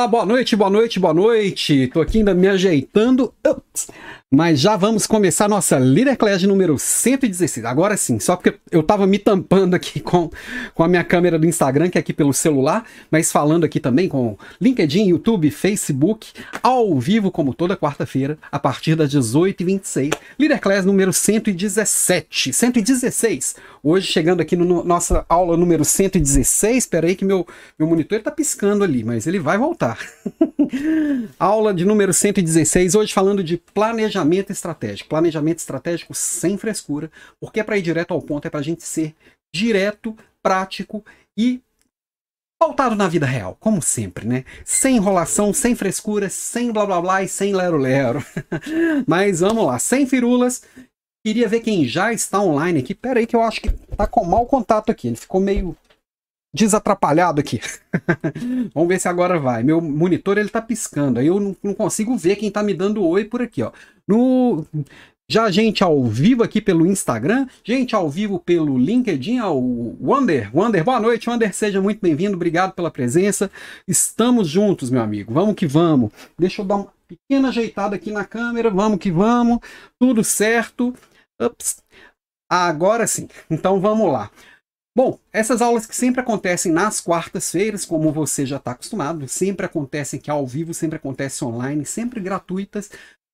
Olá, boa noite, boa noite, boa noite. Tô aqui ainda me ajeitando. Ups. Mas já vamos começar nossa Leader Class número 116. Agora sim, só porque eu tava me tampando aqui com, com a minha câmera do Instagram, que é aqui pelo celular, mas falando aqui também com LinkedIn, YouTube, Facebook, ao vivo, como toda quarta-feira, a partir das 18h26. Leader Class número 117. 116. Hoje chegando aqui no nossa aula número 116. Espera aí que meu, meu monitor tá piscando ali, mas ele vai voltar. aula de número 116. Hoje falando de planejamento planejamento estratégico. Planejamento estratégico sem frescura, porque é para ir direto ao ponto, é para a gente ser direto, prático e pautado na vida real, como sempre, né? Sem enrolação, sem frescura, sem blá blá blá e sem lero-lero. Mas vamos lá, sem firulas. Queria ver quem já está online aqui. Pera aí que eu acho que tá com mau contato aqui. Ele ficou meio desatrapalhado aqui. Vamos ver se agora vai. Meu monitor ele tá piscando. Aí eu não, não, consigo ver quem tá me dando oi por aqui, ó. No já gente ao vivo aqui pelo Instagram, gente ao vivo pelo LinkedIn, ao Wander. Wander, boa noite, Wander, seja muito bem-vindo, obrigado pela presença. Estamos juntos, meu amigo. Vamos que vamos. Deixa eu dar uma pequena ajeitada aqui na câmera. Vamos que vamos. Tudo certo. Ups. Agora sim. Então vamos lá. Bom, essas aulas que sempre acontecem nas quartas-feiras, como você já está acostumado, sempre acontecem aqui ao vivo, sempre acontecem online, sempre gratuitas,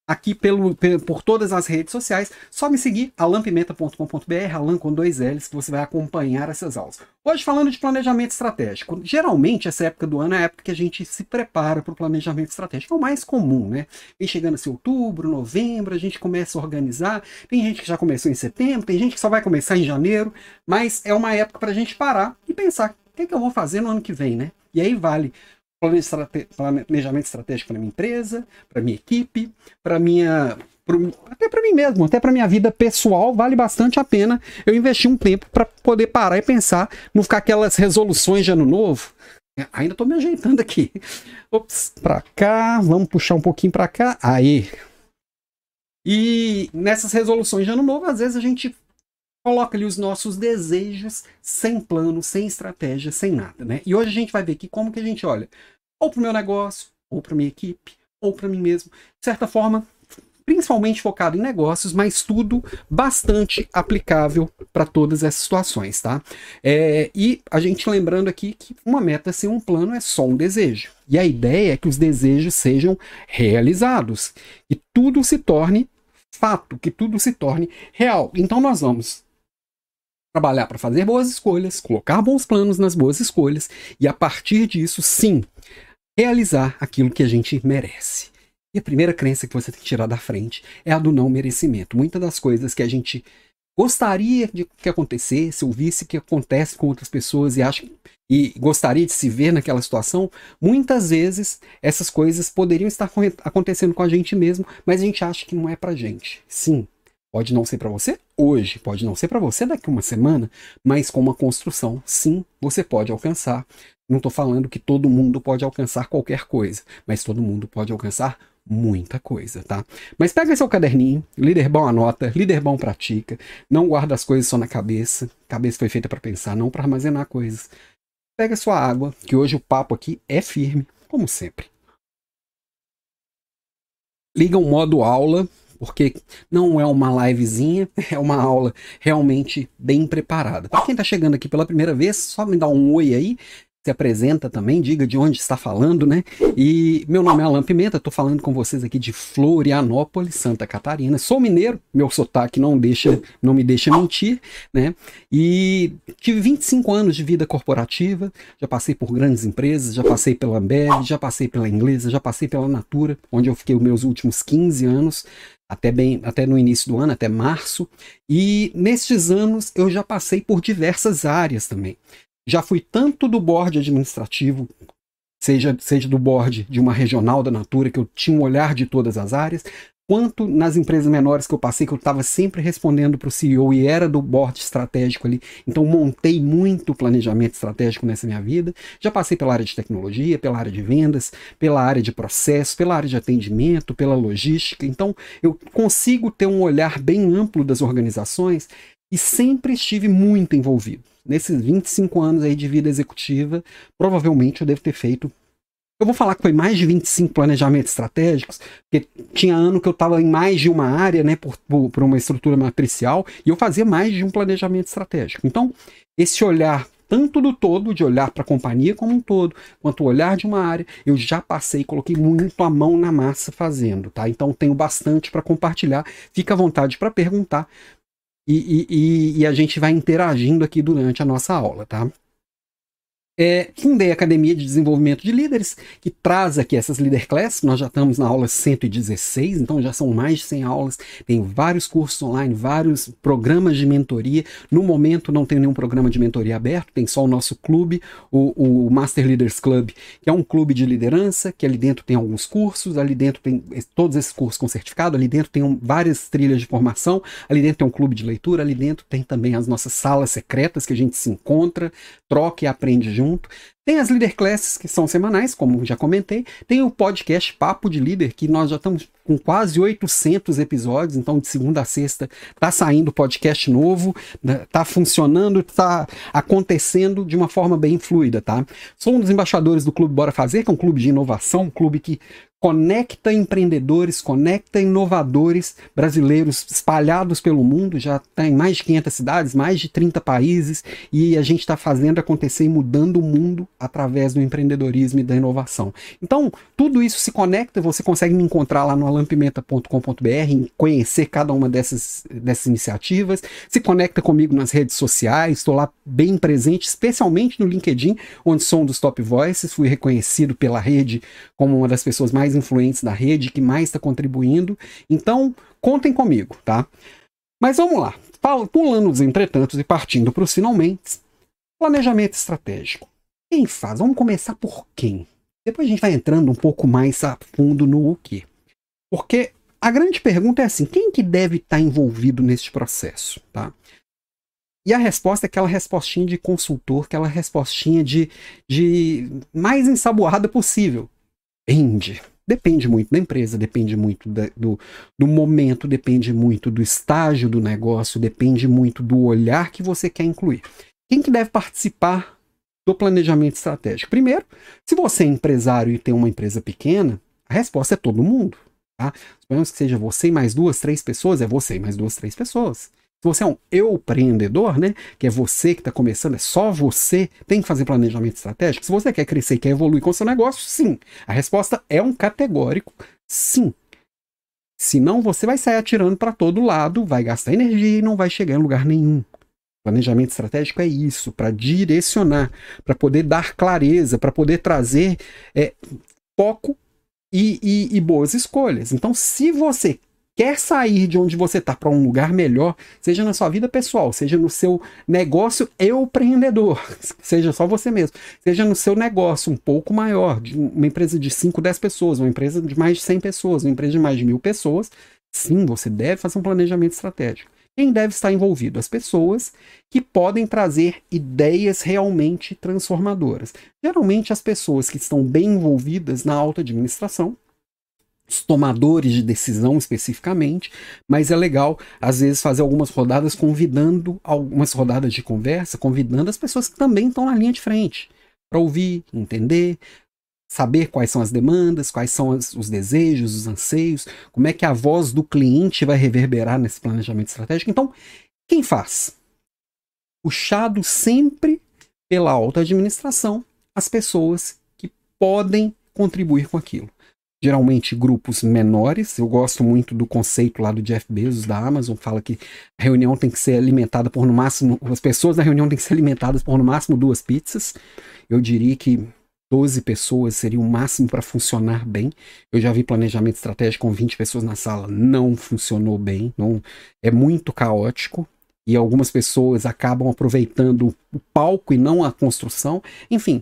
aqui pelo, por todas as redes sociais. Só me seguir, alampimenta.com.br, alan com dois L's, que você vai acompanhar essas aulas. Hoje falando de planejamento estratégico. Geralmente, essa época do ano é a época que a gente se prepara para o planejamento estratégico. É o mais comum, né? Vem chegando assim outubro, novembro, a gente começa a organizar. Tem gente que já começou em setembro, tem gente que só vai começar em janeiro, mas é uma época para a gente parar e pensar o que, é que eu vou fazer no ano que vem, né? E aí vale planejamento estratégico para minha empresa, para minha equipe, para minha pro, até para mim mesmo, até para minha vida pessoal, vale bastante a pena eu investir um tempo para poder parar e pensar, não ficar aquelas resoluções de ano novo. Ainda estou me ajeitando aqui. Ops, para cá, vamos puxar um pouquinho para cá. Aí. E nessas resoluções de ano novo, às vezes a gente coloca ali os nossos desejos sem plano, sem estratégia, sem nada, né? E hoje a gente vai ver aqui como que a gente olha ou para o meu negócio, ou para minha equipe, ou para mim mesmo. De certa forma, principalmente focado em negócios, mas tudo bastante aplicável para todas essas situações, tá? É, e a gente lembrando aqui que uma meta sem um plano é só um desejo. E a ideia é que os desejos sejam realizados, que tudo se torne fato, que tudo se torne real. Então nós vamos trabalhar para fazer boas escolhas, colocar bons planos nas boas escolhas e a partir disso, sim, realizar aquilo que a gente merece. E a primeira crença que você tem que tirar da frente é a do não merecimento. Muitas das coisas que a gente gostaria de que acontecesse, ou visse que acontece com outras pessoas e acha e gostaria de se ver naquela situação, muitas vezes essas coisas poderiam estar acontecendo com a gente mesmo, mas a gente acha que não é pra gente. Sim, Pode não ser para você hoje, pode não ser para você daqui uma semana, mas com uma construção, sim, você pode alcançar. Não estou falando que todo mundo pode alcançar qualquer coisa, mas todo mundo pode alcançar muita coisa, tá? Mas pega seu caderninho, líder bom anota, líder bom pratica, não guarda as coisas só na cabeça. Cabeça foi feita para pensar, não para armazenar coisas. Pega sua água, que hoje o papo aqui é firme, como sempre. Liga o modo aula, porque não é uma livezinha, é uma aula realmente bem preparada. Para quem está chegando aqui pela primeira vez, só me dá um oi aí, se apresenta também, diga de onde está falando, né? E meu nome é Alan Pimenta, estou falando com vocês aqui de Florianópolis, Santa Catarina. Sou mineiro, meu sotaque não deixa, não me deixa mentir, né? E tive 25 anos de vida corporativa, já passei por grandes empresas, já passei pela Ambev, já passei pela Inglesa, já passei pela Natura, onde eu fiquei os meus últimos 15 anos até bem até no início do ano, até março, e nestes anos eu já passei por diversas áreas também. Já fui tanto do board administrativo, seja, seja do board de uma regional da Natura, que eu tinha um olhar de todas as áreas, quanto nas empresas menores que eu passei, que eu estava sempre respondendo para o CEO e era do board estratégico ali. Então montei muito planejamento estratégico nessa minha vida. Já passei pela área de tecnologia, pela área de vendas, pela área de processo, pela área de atendimento, pela logística. Então eu consigo ter um olhar bem amplo das organizações e sempre estive muito envolvido. Nesses 25 anos aí de vida executiva, provavelmente eu devo ter feito Eu vou falar que foi mais de 25 planejamentos estratégicos, porque tinha ano que eu estava em mais de uma área, né, por, por, uma estrutura matricial, e eu fazia mais de um planejamento estratégico. Então, esse olhar tanto do todo, de olhar para a companhia como um todo, quanto o olhar de uma área, eu já passei, coloquei muito a mão na massa fazendo, tá? Então tenho bastante para compartilhar. Fica à vontade para perguntar e, e, e, a gente vai interagindo aqui durante a nossa aula, tá? É, fundei a Academia de Desenvolvimento de Líderes, que traz aqui essas Leader Class. Nós já estamos na aula 116, então já são mais de 100 aulas. Tem vários cursos online, vários programas de mentoria. No momento não tem nenhum programa de mentoria aberto, tem só o nosso clube, o, o Master Leaders Club, que é um clube de liderança, que ali dentro tem alguns cursos, ali dentro tem todos esses cursos com certificado, ali dentro tem um, várias trilhas de formação, ali dentro tem um clube de leitura, ali dentro tem também as nossas salas secretas que a gente se encontra, troca e aprende junto junto. Tem as Leader Classes, que são semanais, como já comentei. Tem o podcast Papo de Líder, que nós já estamos com quase 800 episódios, então de segunda a sexta tá saindo podcast novo, né, tá funcionando, tá acontecendo de uma forma bem fluida, tá? Sou um dos embaixadores do Clube Bora Fazer, que é um clube de inovação, um clube que conecta empreendedores, conecta inovadores brasileiros espalhados pelo mundo, já está em mais de 500 cidades, mais de 30 países, e a gente está fazendo acontecer e mudando o mundo através do empreendedorismo e da inovação. Então, tudo isso se conecta, você consegue me encontrar lá no alampimenta.com.br conhecer cada uma dessas, dessas iniciativas, se conecta comigo nas redes sociais, estou lá bem presente, especialmente no LinkedIn, onde sou um dos top voices, fui reconhecido pela rede como uma das pessoas mais influentes da rede, que mais está contribuindo. Então, contem comigo, tá? Mas vamos lá. Pulando os entretantos e partindo para os finalmente. Planejamento estratégico. Quem faz? Vamos começar por quem? Depois a gente vai entrando um pouco mais a fundo no o quê. Porque a grande pergunta é assim, quem que deve estar tá envolvido neste processo, tá? E a resposta é aquela respostinha de consultor, aquela respostinha de, de mais ensaboada possível. Depende. Depende muito da empresa, depende muito da, do, do momento, depende muito do estágio do negócio, depende muito do olhar que você quer incluir. Quem que deve participar do planejamento estratégico? Primeiro, se você é empresário e tem uma empresa pequena, a resposta é todo mundo. Tá? Suponhamos que seja você e mais duas, três pessoas, é você e mais duas, três pessoas. Você é um empreendedor, né, que é você que está começando, é só você, tem que fazer planejamento estratégico. Se você quer crescer quer evoluir com o seu negócio, sim. A resposta é um categórico sim. Senão você vai sair atirando para todo lado, vai gastar energia e não vai chegar em lugar nenhum. Planejamento estratégico é isso, para direcionar, para poder dar clareza, para poder trazer é, foco e, e, e, boas escolhas. Então, se você quer sair de onde você está para um lugar melhor, seja na sua vida pessoal, seja no seu negócio empreendedor, seja só você mesmo, seja no seu negócio um pouco maior, de uma empresa de 5, 10 pessoas, uma empresa de mais de 100 pessoas, uma empresa de mais de mil pessoas, sim, você deve fazer um planejamento estratégico. Quem deve estar envolvido? As pessoas que podem trazer ideias realmente transformadoras. Geralmente, as pessoas que estão bem envolvidas na alta administração, os tomadores de decisão especificamente, mas é legal às vezes fazer algumas rodadas convidando algumas rodadas de conversa, convidando as pessoas que também estão na linha de frente para ouvir, entender, saber quais são as demandas, quais são as, os desejos, os anseios, como é que a voz do cliente vai reverberar nesse planejamento estratégico. Então, quem faz? Puxado sempre pela alta administração, as pessoas que podem contribuir com aquilo geralmente grupos menores. Eu gosto muito do conceito lá do Jeff Bezos da Amazon, fala que a reunião tem que ser alimentada por no máximo, as pessoas da reunião têm que ser alimentadas por no máximo duas pizzas. Eu diria que 12 pessoas seria o máximo para funcionar bem. Eu já vi planejamento estratégico com 20 pessoas na sala, não funcionou bem, não é muito caótico e algumas pessoas acabam aproveitando o palco e não a construção. Enfim,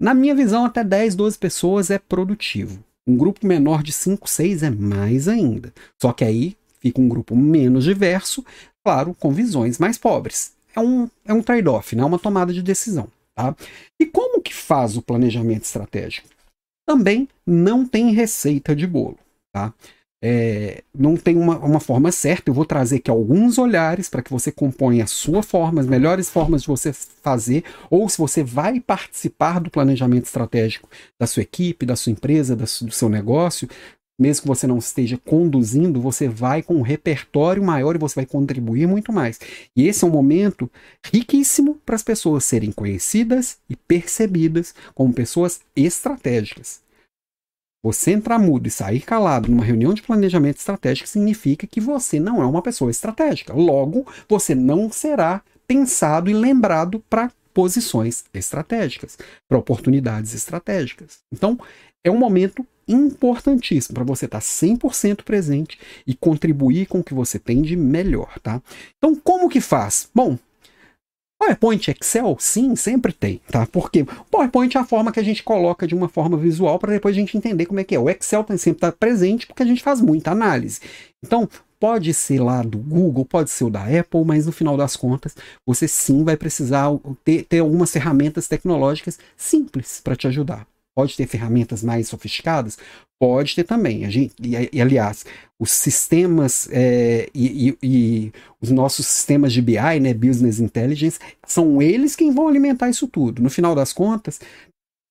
na minha visão, até 10, 12 pessoas é produtivo. Um grupo menor de 5, 6 é mais ainda. Só que aí fica um grupo menos diverso, claro, com visões mais pobres. É um, é um trade-off, né? é uma tomada de decisão. Tá? E como que faz o planejamento estratégico? Também não tem receita de bolo. Tá? É, não tem uma, uma forma certa. Eu vou trazer aqui alguns olhares para que você componha a sua forma, as melhores formas de você fazer, ou se você vai participar do planejamento estratégico da sua equipe, da sua empresa, do seu negócio, mesmo que você não esteja conduzindo, você vai com um repertório maior e você vai contribuir muito mais. E esse é um momento riquíssimo para as pessoas serem conhecidas e percebidas como pessoas estratégicas. Você entrar mudo e sair calado numa reunião de planejamento estratégico significa que você não é uma pessoa estratégica. Logo, você não será pensado e lembrado para posições estratégicas, para oportunidades estratégicas. Então, é um momento importantíssimo para você estar 100% presente e contribuir com o que você tem de melhor, tá? Então, como que faz? Bom, PowerPoint, Excel, sim, sempre tem, tá? Porque o PowerPoint é a forma que a gente coloca de uma forma visual para depois a gente entender como é que é. O Excel tem sempre está presente porque a gente faz muita análise. Então, pode ser lá do Google, pode ser o da Apple, mas no final das contas, você sim vai precisar ter, ter algumas ferramentas tecnológicas simples para te ajudar. Pode ter ferramentas mais sofisticadas? Pode ter também. A gente, e, e aliás, os sistemas é, e, e, e, os nossos sistemas de BI, né, Business Intelligence, são eles quem vão alimentar isso tudo. No final das contas,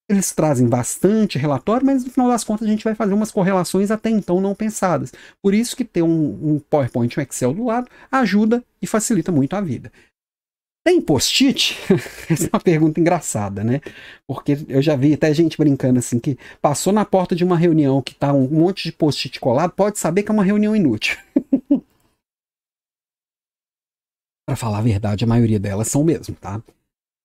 eles trazem bastante relatório, mas no final das contas a gente vai fazer umas correlações até então não pensadas. Por isso que ter um, um PowerPoint, um Excel do lado, ajuda e facilita muito a vida. Tem post-it? Essa é uma pergunta engraçada, né? Porque eu já vi até gente brincando assim que passou na porta de uma reunião que tá um monte de post-it colado, pode saber que é uma reunião inútil. Para falar a verdade, a maioria delas são mesmo, tá?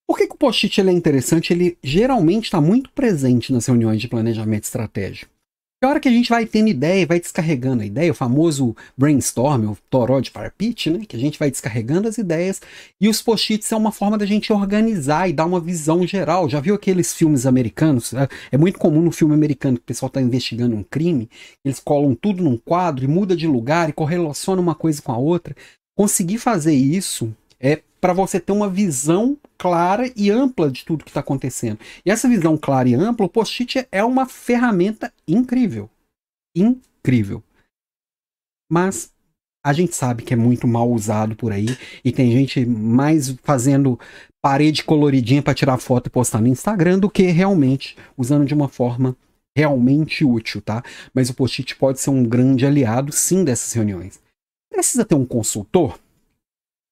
Por que, que o post-it é interessante? Ele geralmente está muito presente nas reuniões de planejamento estratégico. A hora que a gente vai tendo ideia, vai descarregando a ideia, o famoso brainstorm, o toró de parpite, né? Que a gente vai descarregando as ideias e os post-its é uma forma da gente organizar e dar uma visão geral. Já viu aqueles filmes americanos? É, é muito comum no filme americano que o pessoal está investigando um crime, eles colam tudo num quadro e muda de lugar e correlaciona uma coisa com a outra. Conseguir fazer isso é para você ter uma visão clara e ampla de tudo que está acontecendo. E essa visão clara e ampla, o post-it é uma ferramenta incrível. Incrível. Mas a gente sabe que é muito mal usado por aí e tem gente mais fazendo parede coloridinha para tirar foto e postar no Instagram do que realmente usando de uma forma realmente útil, tá? Mas o post-it pode ser um grande aliado, sim, dessas reuniões. Precisa ter um consultor?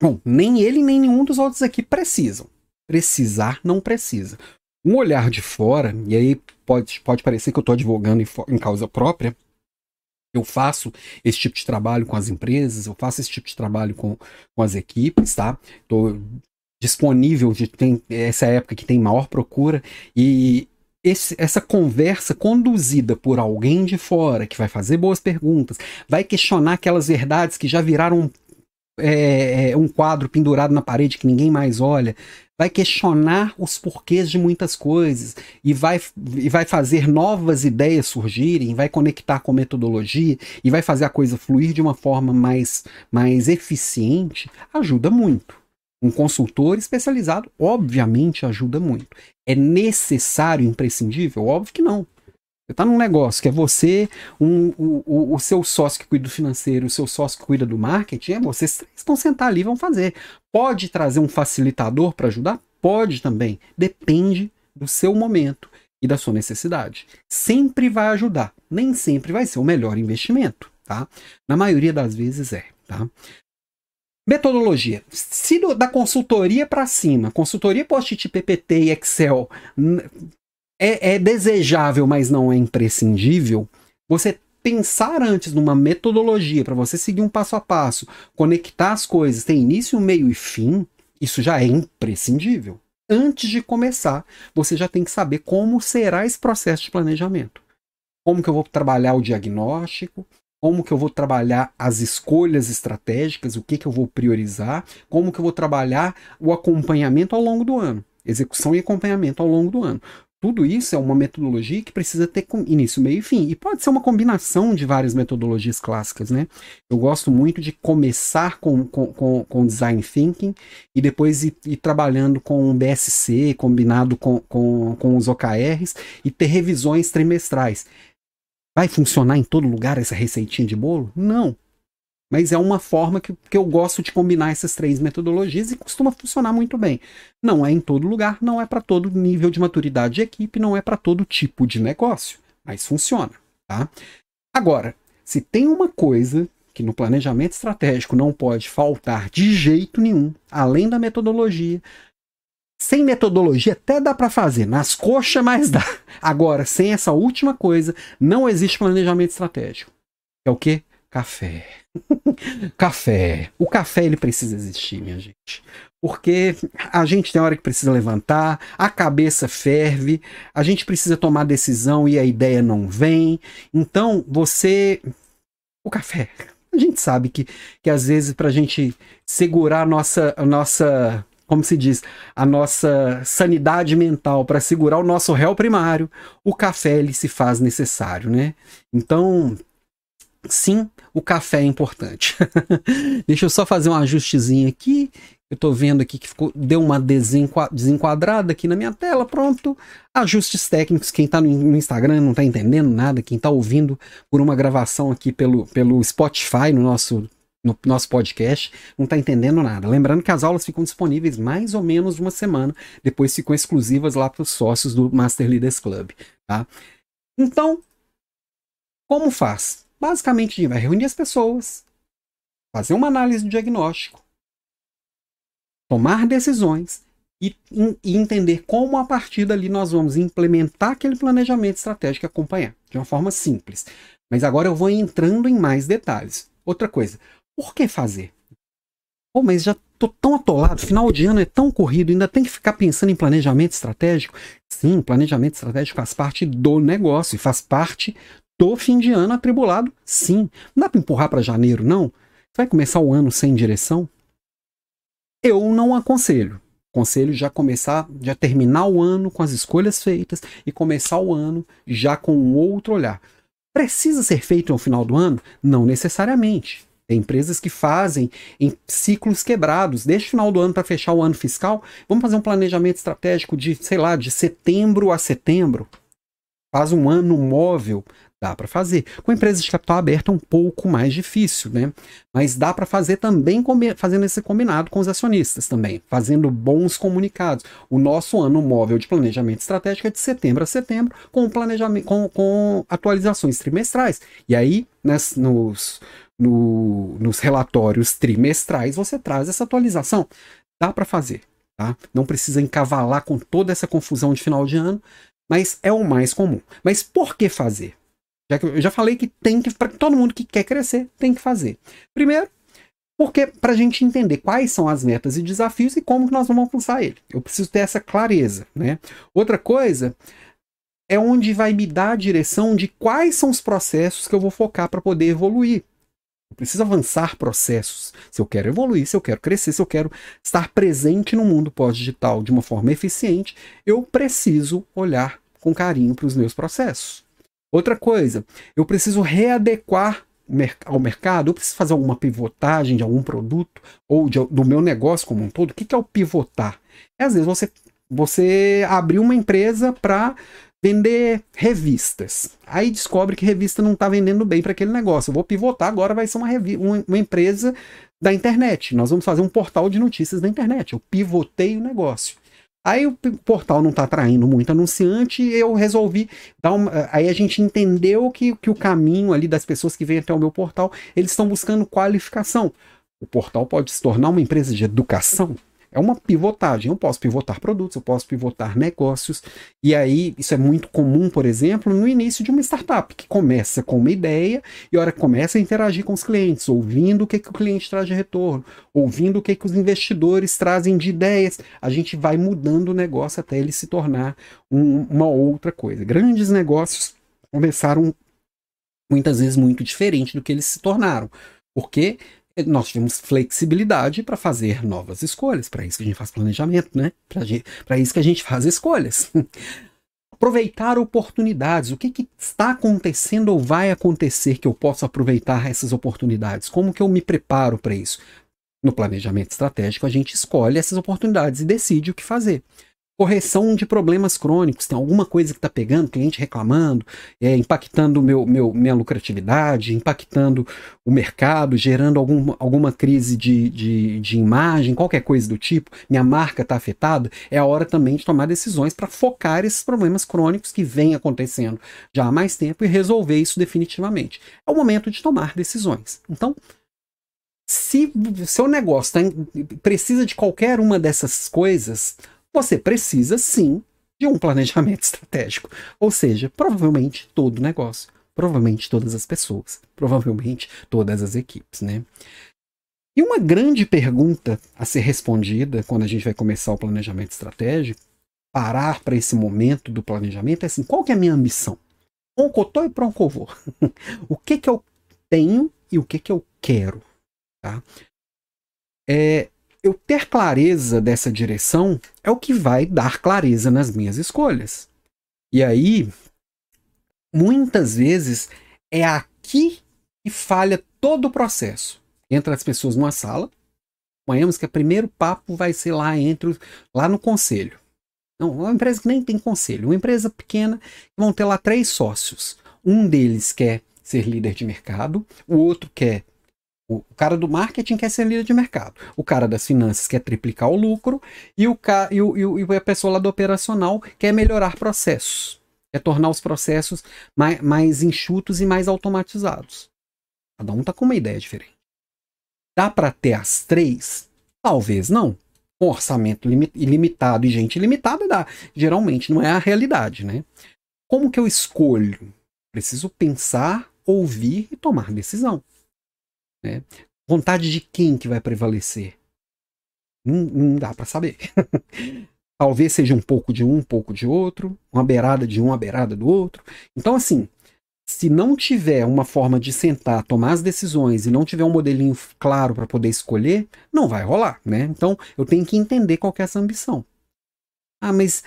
Bom, nem ele nem nenhum dos outros aqui precisam. Precisar não precisa. Um olhar de fora, e aí pode, pode parecer que eu estou advogando em, em causa própria, eu faço esse tipo de trabalho com as empresas, eu faço esse tipo de trabalho com, com as equipes, tá? Estou disponível, de, tem essa época que tem maior procura, e esse, essa conversa conduzida por alguém de fora, que vai fazer boas perguntas, vai questionar aquelas verdades que já viraram é, é, um quadro pendurado na parede que ninguém mais olha, vai questionar os porquês de muitas coisas e vai, e vai fazer novas ideias surgirem, vai conectar com metodologia e vai fazer a coisa fluir de uma forma mais, mais eficiente, ajuda muito. Um consultor especializado, obviamente, ajuda muito. É necessário, imprescindível? Óbvio que não. Você está num negócio que é você, um, o, o, seu sócio que cuida do financeiro, o seu sócio que cuida do marketing, é vocês três vão sentar ali e vão fazer. Pode trazer um facilitador para ajudar? Pode também. Depende do seu momento e da sua necessidade. Sempre vai ajudar, nem sempre vai ser o melhor investimento, tá? Na maioria das vezes é, tá? Metodologia. Se do, da consultoria para cima, consultoria post-it, PPT e Excel é, é desejável, mas não é imprescindível, você pensar antes numa metodologia para você seguir um passo a passo, conectar as coisas, tem início, meio e fim, isso já é imprescindível. Antes de começar, você já tem que saber como será esse processo de planejamento. Como que eu vou trabalhar o diagnóstico, como que eu vou trabalhar as escolhas estratégicas, o que que eu vou priorizar, como que eu vou trabalhar o acompanhamento ao longo do ano, execução e acompanhamento ao longo do ano. Tudo isso é uma metodologia que precisa ter início, meio e fim. E pode ser uma combinação de várias metodologias clássicas, né? Eu gosto muito de começar com, com, com, com design thinking e depois ir, ir trabalhando com o BSC, combinado com, com, com os OKRs, e ter revisões trimestrais. Vai funcionar em todo lugar essa receitinha de bolo? Não. Mas é uma forma que, que eu gosto de combinar essas três metodologias e costuma funcionar muito bem. Não é em todo lugar, não é para todo nível de maturidade de equipe, não é para todo tipo de negócio, mas funciona. Tá? Agora, se tem uma coisa que no planejamento estratégico não pode faltar de jeito nenhum, além da metodologia, sem metodologia até dá para fazer, nas coxas mais dá. Agora, sem essa última coisa, não existe planejamento estratégico. É o que? Café. café. O café ele precisa existir, minha gente. Porque a gente tem hora que precisa levantar, a cabeça ferve, a gente precisa tomar decisão e a ideia não vem. Então, você. O café. A gente sabe que, que às vezes, para a gente segurar a nossa, a nossa como se diz, a nossa sanidade mental, para segurar o nosso réu primário, o café ele se faz necessário, né? Então, sim, o café é importante. Deixa eu só fazer um ajustezinho aqui. Eu estou vendo aqui que ficou, deu uma desenquadrada aqui na minha tela, pronto. Ajustes técnicos. Quem está no Instagram não está entendendo nada. Quem está ouvindo por uma gravação aqui pelo, pelo Spotify, no nosso no nosso podcast, não está entendendo nada. Lembrando que as aulas ficam disponíveis mais ou menos uma semana, depois ficam exclusivas lá para os sócios do Master Leaders Club. Tá? Então, como faz? Basicamente, vai reunir as pessoas, fazer uma análise do diagnóstico, tomar decisões e, e, entender como a partir dali nós vamos implementar aquele planejamento estratégico e acompanhar, de uma forma simples. Mas agora eu vou entrando em mais detalhes. Outra coisa, por que fazer? Pô, mas já tô tão atolado, final de ano é tão corrido, ainda tem que ficar pensando em planejamento estratégico? Sim, planejamento estratégico faz parte do negócio, faz parte do fim de ano atribulado, sim. Não dá para empurrar para janeiro, não? Você vai começar o ano sem direção? Eu não aconselho. Aconselho já começar, já terminar o ano com as escolhas feitas e começar o ano já com um outro olhar. Precisa ser feito no final do ano? Não necessariamente. Tem empresas que fazem em ciclos quebrados. Desde o final do ano para fechar o ano fiscal, vamos fazer um planejamento estratégico de, sei lá, de setembro a setembro. Faz um ano móvel, dá para fazer. Com empresas de capital aberto é um pouco mais difícil, né? Mas dá para fazer também fazendo esse combinado com os acionistas também, fazendo bons comunicados. O nosso ano móvel de planejamento estratégico é de setembro a setembro, com planejamento, com, com atualizações trimestrais. E aí, nas, nos no, nos relatórios trimestrais, você traz essa atualização. Dá para fazer, tá? Não precisa encavalar com toda essa confusão de final de ano, mas é o mais comum. Mas por que fazer? Já que eu já falei que tem que, para todo mundo que quer crescer, tem que fazer. Primeiro, porque para a gente entender quais são as metas e desafios e como que nós vamos alcançar ele. Eu preciso ter essa clareza, né? Outra coisa é onde vai me dar a direção de quais são os processos que eu vou focar para poder evoluir. Eu preciso avançar processos. Se eu quero evoluir, se eu quero crescer, se eu quero estar presente no mundo pós-digital de uma forma eficiente, eu preciso olhar com carinho para os meus processos. Outra coisa, eu preciso readequar ao mercado, eu preciso fazer alguma pivotagem de algum produto ou de, do meu negócio como um todo. O que, é o pivotar? É, às vezes você, você abriu uma empresa para vender revistas. Aí descobre que revista não está vendendo bem para aquele negócio. Eu vou pivotar, agora vai ser uma, uma, empresa da internet. Nós vamos fazer um portal de notícias da internet. Eu pivotei o negócio. Aí o portal não está atraindo muito anunciante, eu resolvi dar uma. Aí a gente entendeu que, que o caminho ali das pessoas que vêm até o meu portal, eles estão buscando qualificação. O portal pode se tornar uma empresa de educação. É uma pivotagem. Eu posso pivotar produtos, eu posso pivotar negócios. E aí, isso é muito comum, por exemplo, no início de uma startup, que começa com uma ideia e hora que começa a interagir com os clientes, ouvindo o que, que o cliente traz de retorno, ouvindo o que, que os investidores trazem de ideias, a gente vai mudando o negócio até ele se tornar um, uma outra coisa. Grandes negócios começaram muitas vezes muito diferente do que eles se tornaram. Porque nós tivemos flexibilidade para fazer novas escolhas. Para isso que a gente faz planejamento, né? Para isso que a gente faz escolhas. aproveitar oportunidades. O que, que, está acontecendo ou vai acontecer que eu possa aproveitar essas oportunidades? Como que eu me preparo para isso? No planejamento estratégico, a gente escolhe essas oportunidades e decide o que fazer. Correção de problemas crônicos. Tem alguma coisa que está pegando, cliente reclamando, é, impactando meu, meu, minha lucratividade, impactando o mercado, gerando algum, alguma crise de, de, de imagem, qualquer coisa do tipo, minha marca está afetada, é a hora também de tomar decisões para focar esses problemas crônicos que vêm acontecendo já há mais tempo e resolver isso definitivamente. É o momento de tomar decisões. Então, se seu negócio tá, precisa de qualquer uma dessas coisas, você precisa sim de um planejamento estratégico. Ou seja, provavelmente todo negócio, provavelmente todas as pessoas, provavelmente todas as equipes, né? E uma grande pergunta a ser respondida quando a gente vai começar o planejamento estratégico, parar para esse momento do planejamento é assim, qual que é a minha ambição? Tô e vou? o que que eu tenho e o que que eu quero? Tá? É, eu ter clareza dessa direção é o que vai dar clareza nas minhas escolhas. E aí, muitas vezes, é aqui que falha todo o processo. Entra as pessoas numa sala, suponhamos que o primeiro papo vai ser lá entre lá no conselho. Não, uma empresa que nem tem conselho, uma empresa pequena, vão ter lá três sócios. Um deles quer ser líder de mercado, o outro quer o cara do marketing quer ser líder de mercado. O cara das finanças quer triplicar o lucro. E, o, e, o, e a pessoa lá do operacional quer melhorar processos. Quer tornar os processos mais, mais enxutos e mais automatizados. Cada um está com uma ideia diferente. Dá para ter as três? Talvez não. Com orçamento ilimitado e gente limitada dá. Geralmente não é a realidade, né? Como que eu escolho? Preciso pensar, ouvir e tomar decisão. Né? Vontade de quem que vai prevalecer? Não, não dá para saber. Talvez seja um pouco de um, um pouco de outro, uma beirada de um, uma beirada do outro. Então, assim, se não tiver uma forma de sentar, tomar as decisões e não tiver um modelinho claro para poder escolher, não vai rolar, né? Então, eu tenho que entender qual que é essa ambição. Ah, mas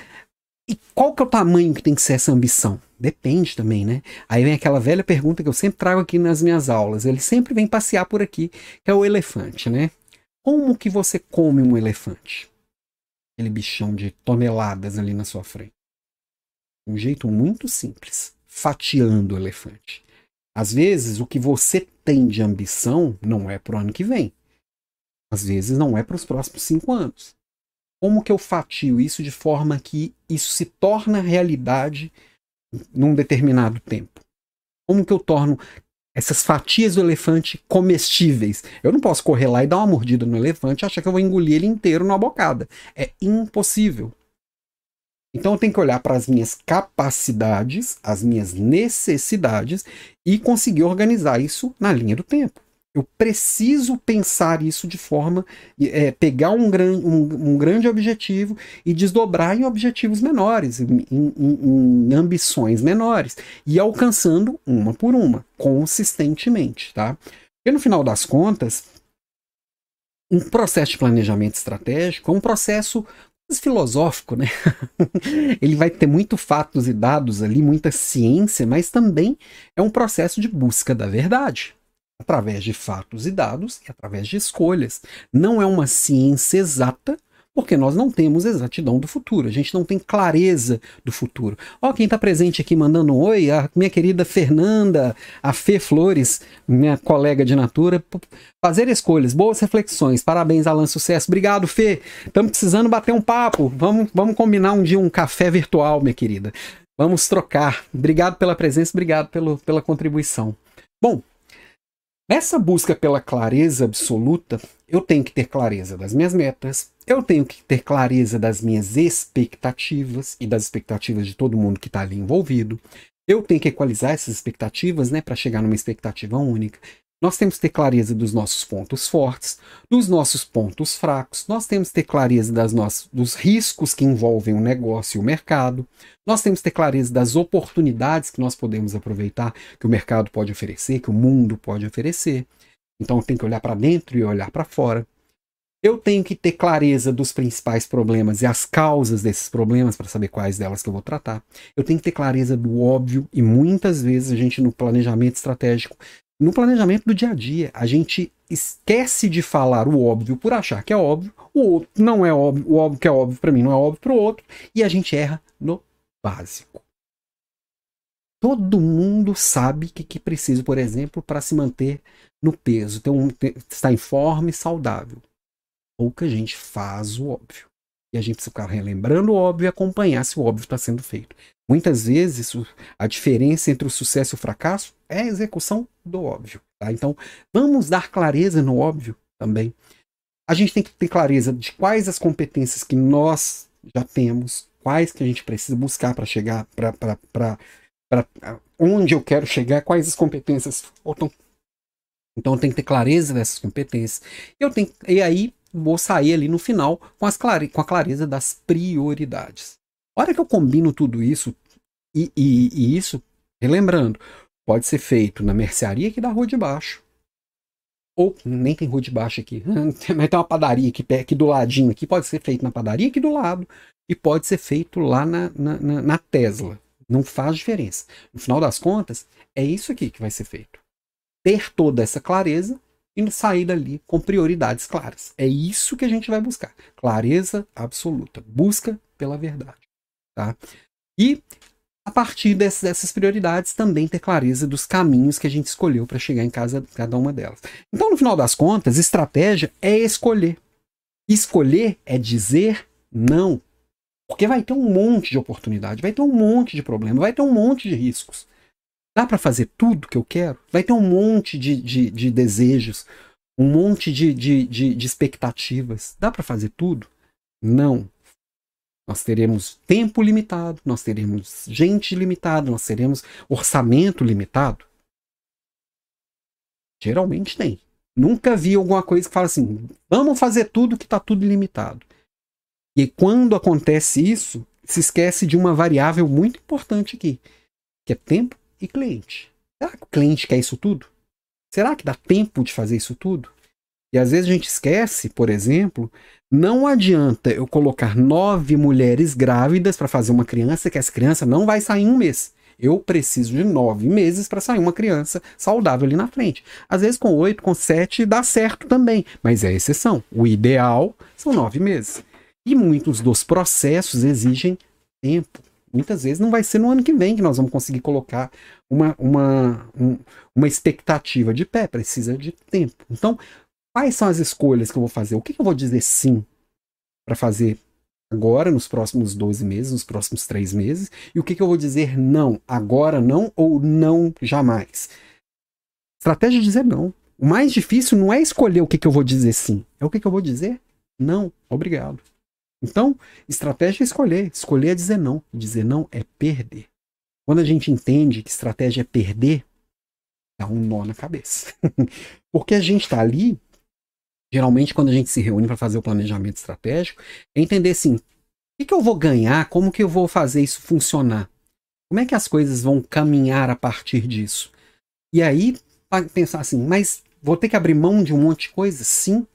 e qual que é o tamanho que tem que ser essa ambição? Depende também, né? Aí vem aquela velha pergunta que eu sempre trago aqui nas minhas aulas. Ele sempre vem passear por aqui, que é o elefante, né? Como que você come um elefante? Aquele bichão de toneladas ali na sua frente. Um jeito muito simples, fatiando o elefante. Às vezes, o que você tem de ambição não é para o ano que vem. Às vezes, não é para os próximos cinco anos. Como que eu fatio isso de forma que isso se torna realidade num determinado tempo? Como que eu torno essas fatias do elefante comestíveis? Eu não posso correr lá e dar uma mordida no elefante e achar que eu vou engolir ele inteiro numa bocada. É impossível. Então eu tenho que olhar para as minhas capacidades, as minhas necessidades e conseguir organizar isso na linha do tempo. Eu preciso pensar isso de forma. É, pegar um, gran, um, um, grande objetivo e desdobrar em objetivos menores, em, em, em, ambições menores. E alcançando uma por uma, consistentemente. Tá? E no final das contas, um processo de planejamento estratégico é um processo filosófico, né? Ele vai ter muito fatos e dados ali, muita ciência, mas também é um processo de busca da verdade através de fatos e dados e através de escolhas. Não é uma ciência exata, porque nós não temos exatidão do futuro, a gente não tem clareza do futuro. Ó, quem está presente aqui mandando um oi, a minha querida Fernanda, a Fê Flores, minha colega de Natura. Fazer escolhas, boas reflexões, parabéns, Alan, sucesso. Obrigado, Fê. Estamos precisando bater um papo. Vamos, vamos combinar um dia um café virtual, minha querida. Vamos trocar. Obrigado pela presença, obrigado pelo, pela contribuição. Bom, Nessa busca pela clareza absoluta, eu tenho que ter clareza das minhas metas, eu tenho que ter clareza das minhas expectativas e das expectativas de todo mundo que está ali envolvido. Eu tenho que equalizar essas expectativas né, para chegar numa expectativa única. Nós temos que ter clareza dos nossos pontos fortes, dos nossos pontos fracos, nós temos que ter clareza das nossas, dos riscos que envolvem o negócio e o mercado, nós temos que ter clareza das oportunidades que nós podemos aproveitar, que o mercado pode oferecer, que o mundo pode oferecer. Então tem que olhar para dentro e olhar para fora. Eu tenho que ter clareza dos principais problemas e as causas desses problemas para saber quais delas que eu vou tratar. Eu tenho que ter clareza do óbvio e muitas vezes a gente no planejamento estratégico no planejamento do dia a dia. A gente esquece de falar o óbvio por achar que é óbvio, o outro não é óbvio, o óbvio que é óbvio para mim não é óbvio para o outro, e a gente erra no básico. Todo mundo sabe que, que precisa, por exemplo, para se manter no peso, ter um, ter, estar em forma e saudável. Pouca gente faz o óbvio. E a gente ficar relembrando o óbvio e acompanhar se o óbvio está sendo feito. Muitas vezes a diferença entre o sucesso e o fracasso é a execução do óbvio. Tá? Então, vamos dar clareza no óbvio também. A gente tem que ter clareza de quais as competências que nós já temos, quais que a gente precisa buscar para chegar para onde eu quero chegar, quais as competências faltam. Então, eu tenho que ter clareza dessas competências. Eu tenho, e aí, vou sair ali no final com, as clare, com a clareza das prioridades. A hora que eu combino tudo isso, e, e, e isso, relembrando, pode ser feito na mercearia aqui da rua de baixo. Ou nem tem rua de baixo aqui, mas tem uma padaria aqui, aqui do ladinho aqui, pode ser feito na padaria aqui do lado e pode ser feito lá na, na, na, na Tesla. Não faz diferença. No final das contas, é isso aqui que vai ser feito. Ter toda essa clareza e sair dali com prioridades claras. É isso que a gente vai buscar. Clareza absoluta. Busca pela verdade. Tá? E a partir dessas, prioridades, também ter clareza dos caminhos que a gente escolheu para chegar em casa cada uma delas. Então, no final das contas, estratégia é escolher. Escolher é dizer não. Porque vai ter um monte de oportunidade, vai ter um monte de problema, vai ter um monte de riscos. Dá para fazer tudo que eu quero? Vai ter um monte de, de, de desejos, um monte de, de, de, de expectativas. Dá para fazer tudo? Não. Nós teremos tempo limitado, nós teremos gente limitada, nós teremos orçamento limitado. Geralmente tem. Nunca vi alguma coisa que fala assim: vamos fazer tudo que está tudo limitado. E quando acontece isso, se esquece de uma variável muito importante aqui, que é tempo e cliente. Será que o cliente quer isso tudo? Será que dá tempo de fazer isso tudo? E às vezes a gente esquece, por exemplo, não adianta eu colocar nove mulheres grávidas para fazer uma criança, que essa criança não vai sair em um mês. Eu preciso de nove meses para sair uma criança saudável ali na frente. Às vezes com oito, com sete dá certo também, mas é exceção. O ideal são nove meses. E muitos dos processos exigem tempo. Muitas vezes não vai ser no ano que vem que nós vamos conseguir colocar uma, uma, um, uma expectativa de pé, precisa de tempo. Então, quais são as escolhas que eu vou fazer? O que, que eu vou dizer sim para fazer agora, nos próximos 12 meses, nos próximos 3 meses? E o que, que eu vou dizer não, agora não ou não jamais? Estratégia de dizer não. O mais difícil não é escolher o que, que eu vou dizer sim, é o que, que eu vou dizer não. Obrigado. Então, estratégia é escolher. Escolher é dizer não. Dizer não é perder. Quando a gente entende que estratégia é perder, dá um nó na cabeça. Porque a gente está ali, geralmente, quando a gente se reúne para fazer o planejamento estratégico, é entender assim: o que, que eu vou ganhar? Como que eu vou fazer isso funcionar? Como é que as coisas vão caminhar a partir disso? E aí, pensar assim, mas vou ter que abrir mão de um monte de coisa? Sim,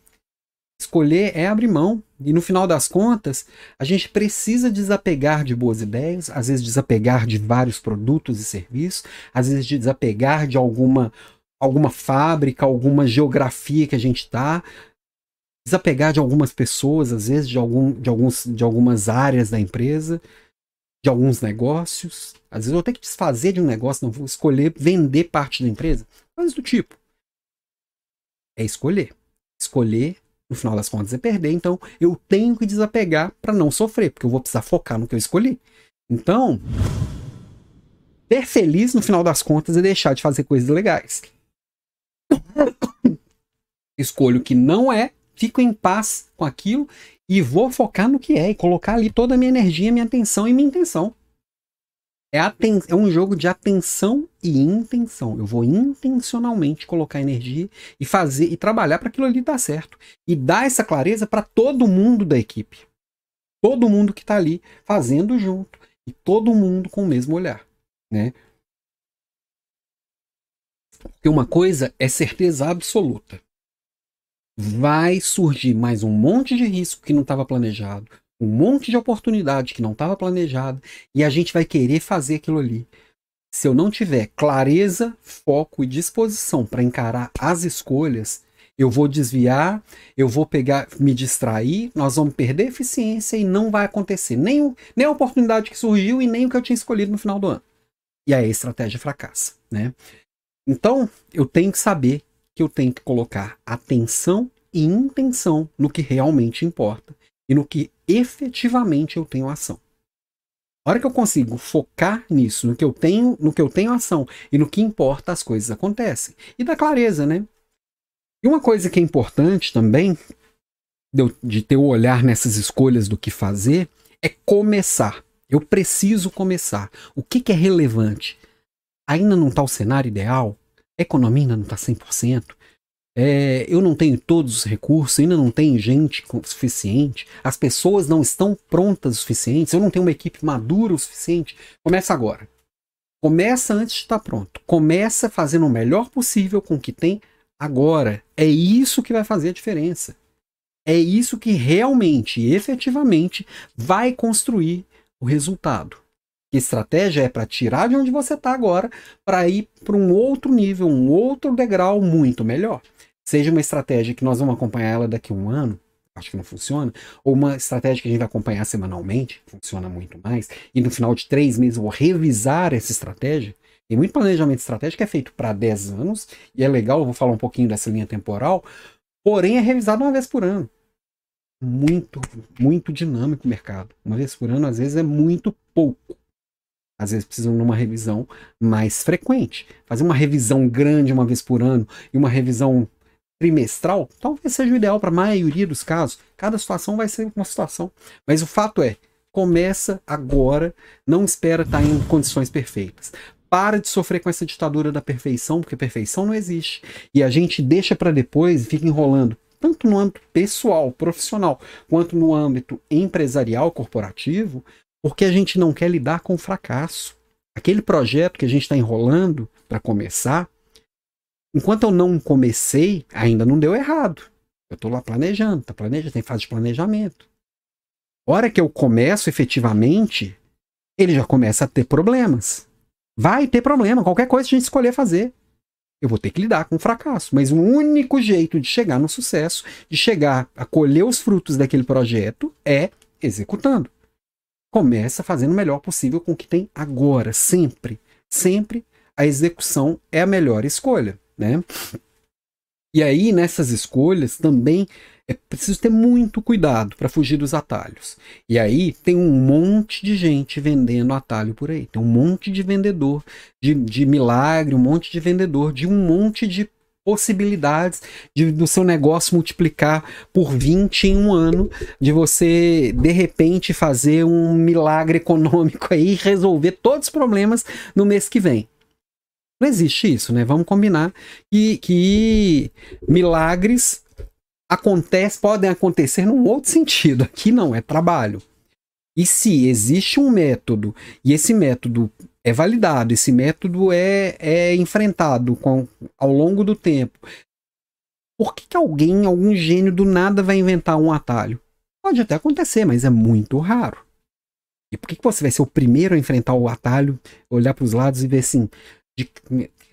Escolher é abrir mão. E no final das contas, a gente precisa desapegar de boas ideias, às vezes desapegar de vários produtos e serviços, às vezes desapegar de alguma, alguma fábrica, alguma geografia que a gente está, desapegar de algumas pessoas, às vezes de, algum, de, alguns, de algumas áreas da empresa, de alguns negócios. Às vezes eu ter que desfazer de um negócio, não vou escolher vender parte da empresa. Coisas do tipo. É escolher. Escolher no final das contas é perder, então eu tenho que desapegar para não sofrer, porque eu vou precisar focar no que eu escolhi. Então, ser feliz no final das contas é deixar de fazer coisas legais. Escolho o que não é, fico em paz com aquilo e vou focar no que é e colocar ali toda a minha energia, minha atenção e minha intenção. É, é um jogo de atenção e intenção. Eu vou intencionalmente colocar energia e fazer e trabalhar para aquilo ali dar certo. E dar essa clareza para todo mundo da equipe. Todo mundo que está ali fazendo junto. E todo mundo com o mesmo olhar. Né? Porque uma coisa é certeza absoluta. Vai surgir mais um monte de risco que não estava planejado um monte de oportunidade que não estava planejada e a gente vai querer fazer aquilo ali. se eu não tiver clareza, foco e disposição para encarar as escolhas, eu vou desviar, eu vou pegar, me distrair, nós vamos perder eficiência e não vai acontecer nem, nem a oportunidade que surgiu e nem o que eu tinha escolhido no final do ano. E aí a estratégia fracassa, né? Então, eu tenho que saber que eu tenho que colocar atenção e intenção no que realmente importa e no que efetivamente eu tenho ação. A hora que eu consigo focar nisso, no que eu tenho, no que eu tenho ação e no que importa, as coisas acontecem. E dá clareza, né? E uma coisa que é importante também, de, ter o olhar nessas escolhas do que fazer, é começar. Eu preciso começar. O que, que é relevante? Ainda não está o cenário ideal? A economia ainda não está 100%? É, eu não tenho todos os recursos, ainda não tem gente suficiente, as pessoas não estão prontas o suficiente, eu não tenho uma equipe madura o suficiente. Começa agora. Começa antes de estar pronto. Começa fazendo o melhor possível com o que tem agora. É isso que vai fazer a diferença. É isso que realmente, efetivamente, vai construir o resultado. Que estratégia é para tirar de onde você está agora para ir para um outro nível, um outro degrau muito melhor. Seja uma estratégia que nós vamos acompanhar ela daqui a um ano, acho que não funciona, ou uma estratégia que a gente vai acompanhar semanalmente, funciona muito mais, e no final de três meses eu vou revisar essa estratégia, tem muito planejamento estratégico é feito para 10 anos, e é legal, eu vou falar um pouquinho dessa linha temporal, porém é revisado uma vez por ano. Muito, muito dinâmico o mercado. Uma vez por ano, às vezes, é muito pouco. Às vezes precisam de uma revisão mais frequente. Fazer uma revisão grande uma vez por ano e uma revisão trimestral talvez seja o ideal para a maioria dos casos. Cada situação vai ser uma situação. Mas o fato é, começa agora, não espera estar em condições perfeitas para de sofrer com essa ditadura da perfeição, porque perfeição não existe. E a gente deixa para depois e fica enrolando, tanto no âmbito pessoal, profissional, quanto no âmbito empresarial, corporativo, porque a gente não quer lidar com o fracasso. Aquele projeto que a gente está enrolando para começar, enquanto eu não comecei, ainda não deu errado. Eu estou lá planejando, tá planejando, tem fase de planejamento. Hora que eu começo efetivamente, ele já começa a ter problemas. Vai ter problema, qualquer coisa que a gente escolher fazer. Eu vou ter que lidar com o fracasso. Mas o único jeito de chegar no sucesso, de chegar a colher os frutos daquele projeto, é executando. Começa fazendo o melhor possível com o que tem agora, sempre. Sempre a execução é a melhor escolha, né? E aí, nessas escolhas, também é preciso ter muito cuidado para fugir dos atalhos. E aí tem um monte de gente vendendo atalho por aí. Tem um monte de vendedor de, de milagre, um monte de vendedor de um monte de possibilidades de, do seu negócio multiplicar por 20 em um ano, de você de repente fazer um milagre econômico aí e resolver todos os problemas no mês que vem. Não existe isso, né? Vamos combinar que, que milagres acontece, podem acontecer num outro sentido. Aqui não, é trabalho. E se existe um método e esse método é validado, esse método é, é enfrentado com, ao longo do tempo, por que, que alguém, algum gênio do nada vai inventar um atalho? Pode até acontecer, mas é muito raro. E por que, que você vai ser o primeiro a enfrentar o atalho, olhar para os lados e ver assim, de,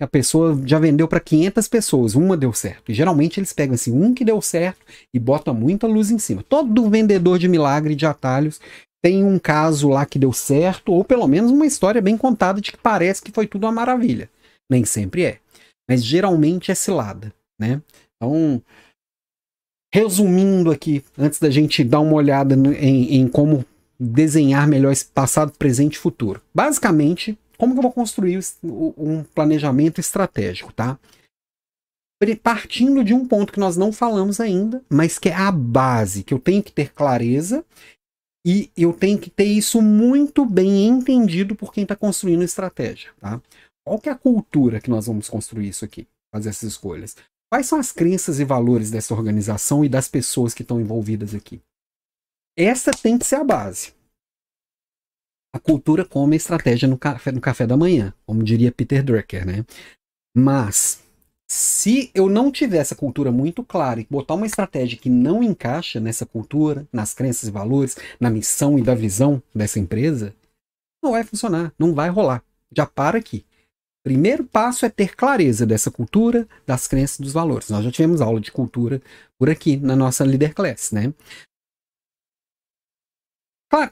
a pessoa já vendeu para 500 pessoas, uma deu certo. E geralmente eles pegam assim, um que deu certo e botam muita luz em cima. Todo vendedor de milagre de atalhos tem um caso lá que deu certo, ou pelo menos uma história bem contada de que parece que foi tudo uma maravilha. Nem sempre é. Mas geralmente é cilada, né? Então, resumindo aqui, antes da gente dar uma olhada em, em como desenhar melhor esse passado, presente e futuro. Basicamente, como que eu vou construir um planejamento estratégico, tá? Partindo de um ponto que nós não falamos ainda, mas que é a base, que eu tenho que ter clareza e eu tenho que ter isso muito bem entendido por quem está construindo estratégia, tá? Qual que é a cultura que nós vamos construir isso aqui, fazer essas escolhas? Quais são as crenças e valores dessa organização e das pessoas que estão envolvidas aqui? Essa tem que ser a base a cultura como estratégia no café, no café da manhã, como diria Peter Drucker, né? Mas se eu não tiver essa cultura muito clara e botar uma estratégia que não encaixa nessa cultura, nas crenças e valores, na missão e da visão dessa empresa, não vai funcionar, não vai rolar. Já para aqui. Primeiro passo é ter clareza dessa cultura, das crenças e dos valores. Nós já tivemos aula de cultura por aqui na nossa Leader Class, né?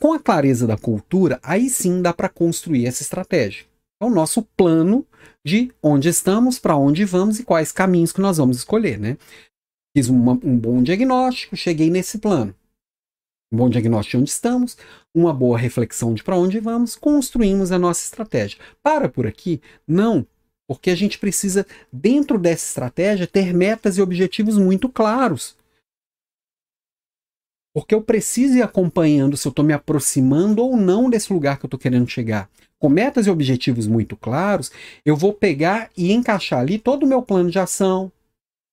Com a clareza da cultura, aí sim dá para construir essa estratégia. É o nosso plano de onde estamos, para onde vamos e quais caminhos que nós vamos escolher, né? Fiz uma, um bom diagnóstico, cheguei nesse plano. Um bom diagnóstico de onde estamos, uma boa reflexão de para onde vamos, construímos a nossa estratégia. Para por aqui? Não, porque a gente precisa, dentro dessa estratégia, ter metas e objetivos muito claros. Porque eu preciso ir acompanhando se eu estou me aproximando ou não desse lugar que eu estou querendo chegar. Com metas e objetivos muito claros, eu vou pegar e encaixar ali todo o meu plano de ação,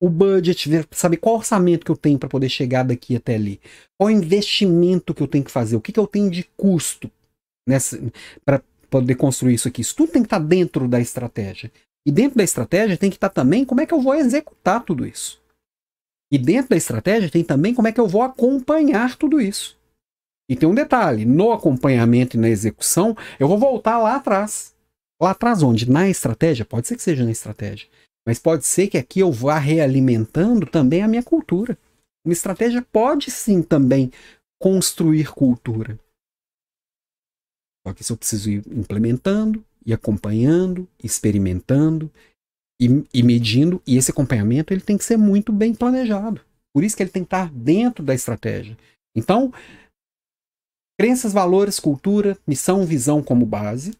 o budget, saber qual orçamento que eu tenho para poder chegar daqui até ali, qual investimento que eu tenho que fazer, o que, que eu tenho de custo para poder construir isso aqui. Isso tudo tem que estar tá dentro da estratégia. E dentro da estratégia tem que estar tá também como é que eu vou executar tudo isso. E dentro da estratégia tem também como é que eu vou acompanhar tudo isso. E tem um detalhe: no acompanhamento e na execução, eu vou voltar lá atrás. Lá atrás, onde? Na estratégia? Pode ser que seja na estratégia. Mas pode ser que aqui eu vá realimentando também a minha cultura. Uma estratégia pode sim também construir cultura. Só que isso eu preciso ir implementando, e acompanhando, experimentando, e, e medindo, e esse acompanhamento ele tem que ser muito bem planejado. Por isso que ele tem que estar dentro da estratégia. Então, crenças, valores, cultura, missão, visão como base,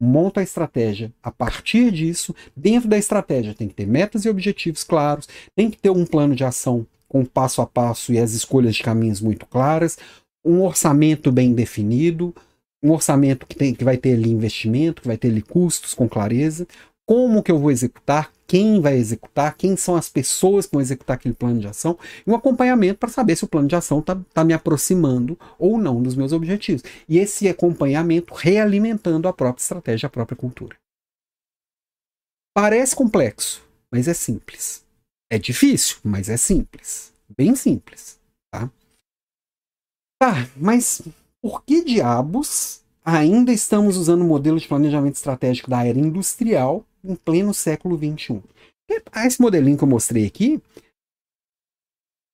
monta a estratégia a partir disso. Dentro da estratégia tem que ter metas e objetivos claros, tem que ter um plano de ação com passo a passo e as escolhas de caminhos muito claras, um orçamento bem definido, um orçamento que, tem, que vai ter ali investimento, que vai ter ali custos com clareza, como que eu vou executar, quem vai executar, quem são as pessoas que vão executar aquele plano de ação, e um acompanhamento para saber se o plano de ação está tá me aproximando ou não dos meus objetivos. E esse acompanhamento realimentando a própria estratégia, a própria cultura. Parece complexo, mas é simples. É difícil, mas é simples. Bem simples. Tá, tá mas por que diabos ainda estamos usando o modelo de planejamento estratégico da era industrial em pleno século XXI. Esse modelinho que eu mostrei aqui,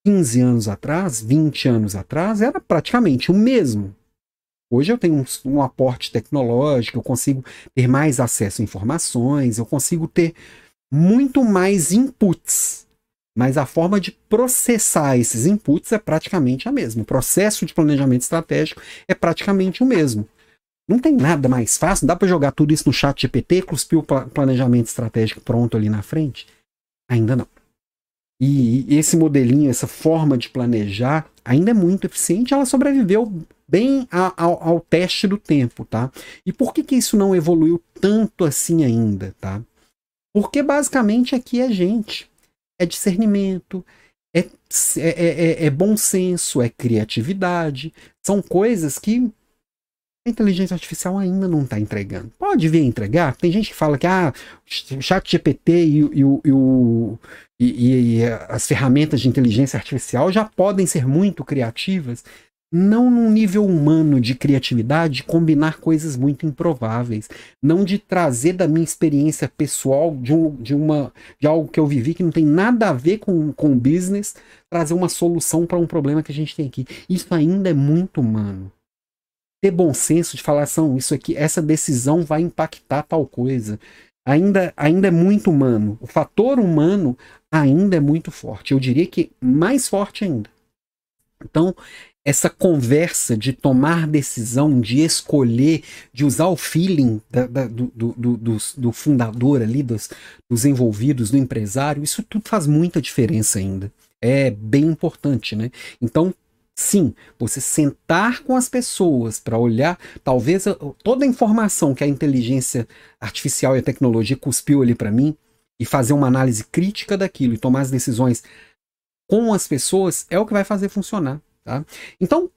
15 anos atrás, 20 anos atrás, era praticamente o mesmo. Hoje eu tenho um, um, aporte tecnológico, eu consigo ter mais acesso a informações, eu consigo ter muito mais inputs. Mas a forma de processar esses inputs é praticamente a mesma. O processo de planejamento estratégico é praticamente o mesmo. Não tem nada mais fácil. Dá para jogar tudo isso no chat GPT, cuspir o planejamento estratégico pronto ali na frente? Ainda não. E esse modelinho, essa forma de planejar, ainda é muito eficiente. Ela sobreviveu bem ao, ao teste do tempo, tá? E por que, que isso não evoluiu tanto assim ainda, tá? Porque basicamente aqui é gente, é discernimento, é, é, é, é bom senso, é criatividade. São coisas que a inteligência artificial ainda não está entregando. Pode vir entregar. Tem gente que fala que ah, o chat GPT e, e, e, e, as ferramentas de inteligência artificial já podem ser muito criativas, não num nível humano de criatividade, de combinar coisas muito improváveis, não de trazer da minha experiência pessoal, de, um, de, uma, de algo que eu vivi que não tem nada a ver com, com business, trazer uma solução para um problema que a gente tem aqui. Isso ainda é muito humano ter bom senso de falar assim, isso aqui, essa decisão vai impactar tal coisa. Ainda, ainda é muito humano. O fator humano ainda é muito forte. Eu diria que mais forte ainda. Então, essa conversa de tomar decisão, de escolher, de usar o feeling da, da, do, do, do, do, fundador ali, dos, dos envolvidos, do empresário, isso tudo faz muita diferença ainda. É bem importante, né? Então, Sim, você sentar com as pessoas para olhar, talvez toda a informação que a inteligência artificial e a tecnologia cuspiu ali para mim e fazer uma análise crítica daquilo e tomar as decisões com as pessoas é o que vai fazer funcionar, tá? Então,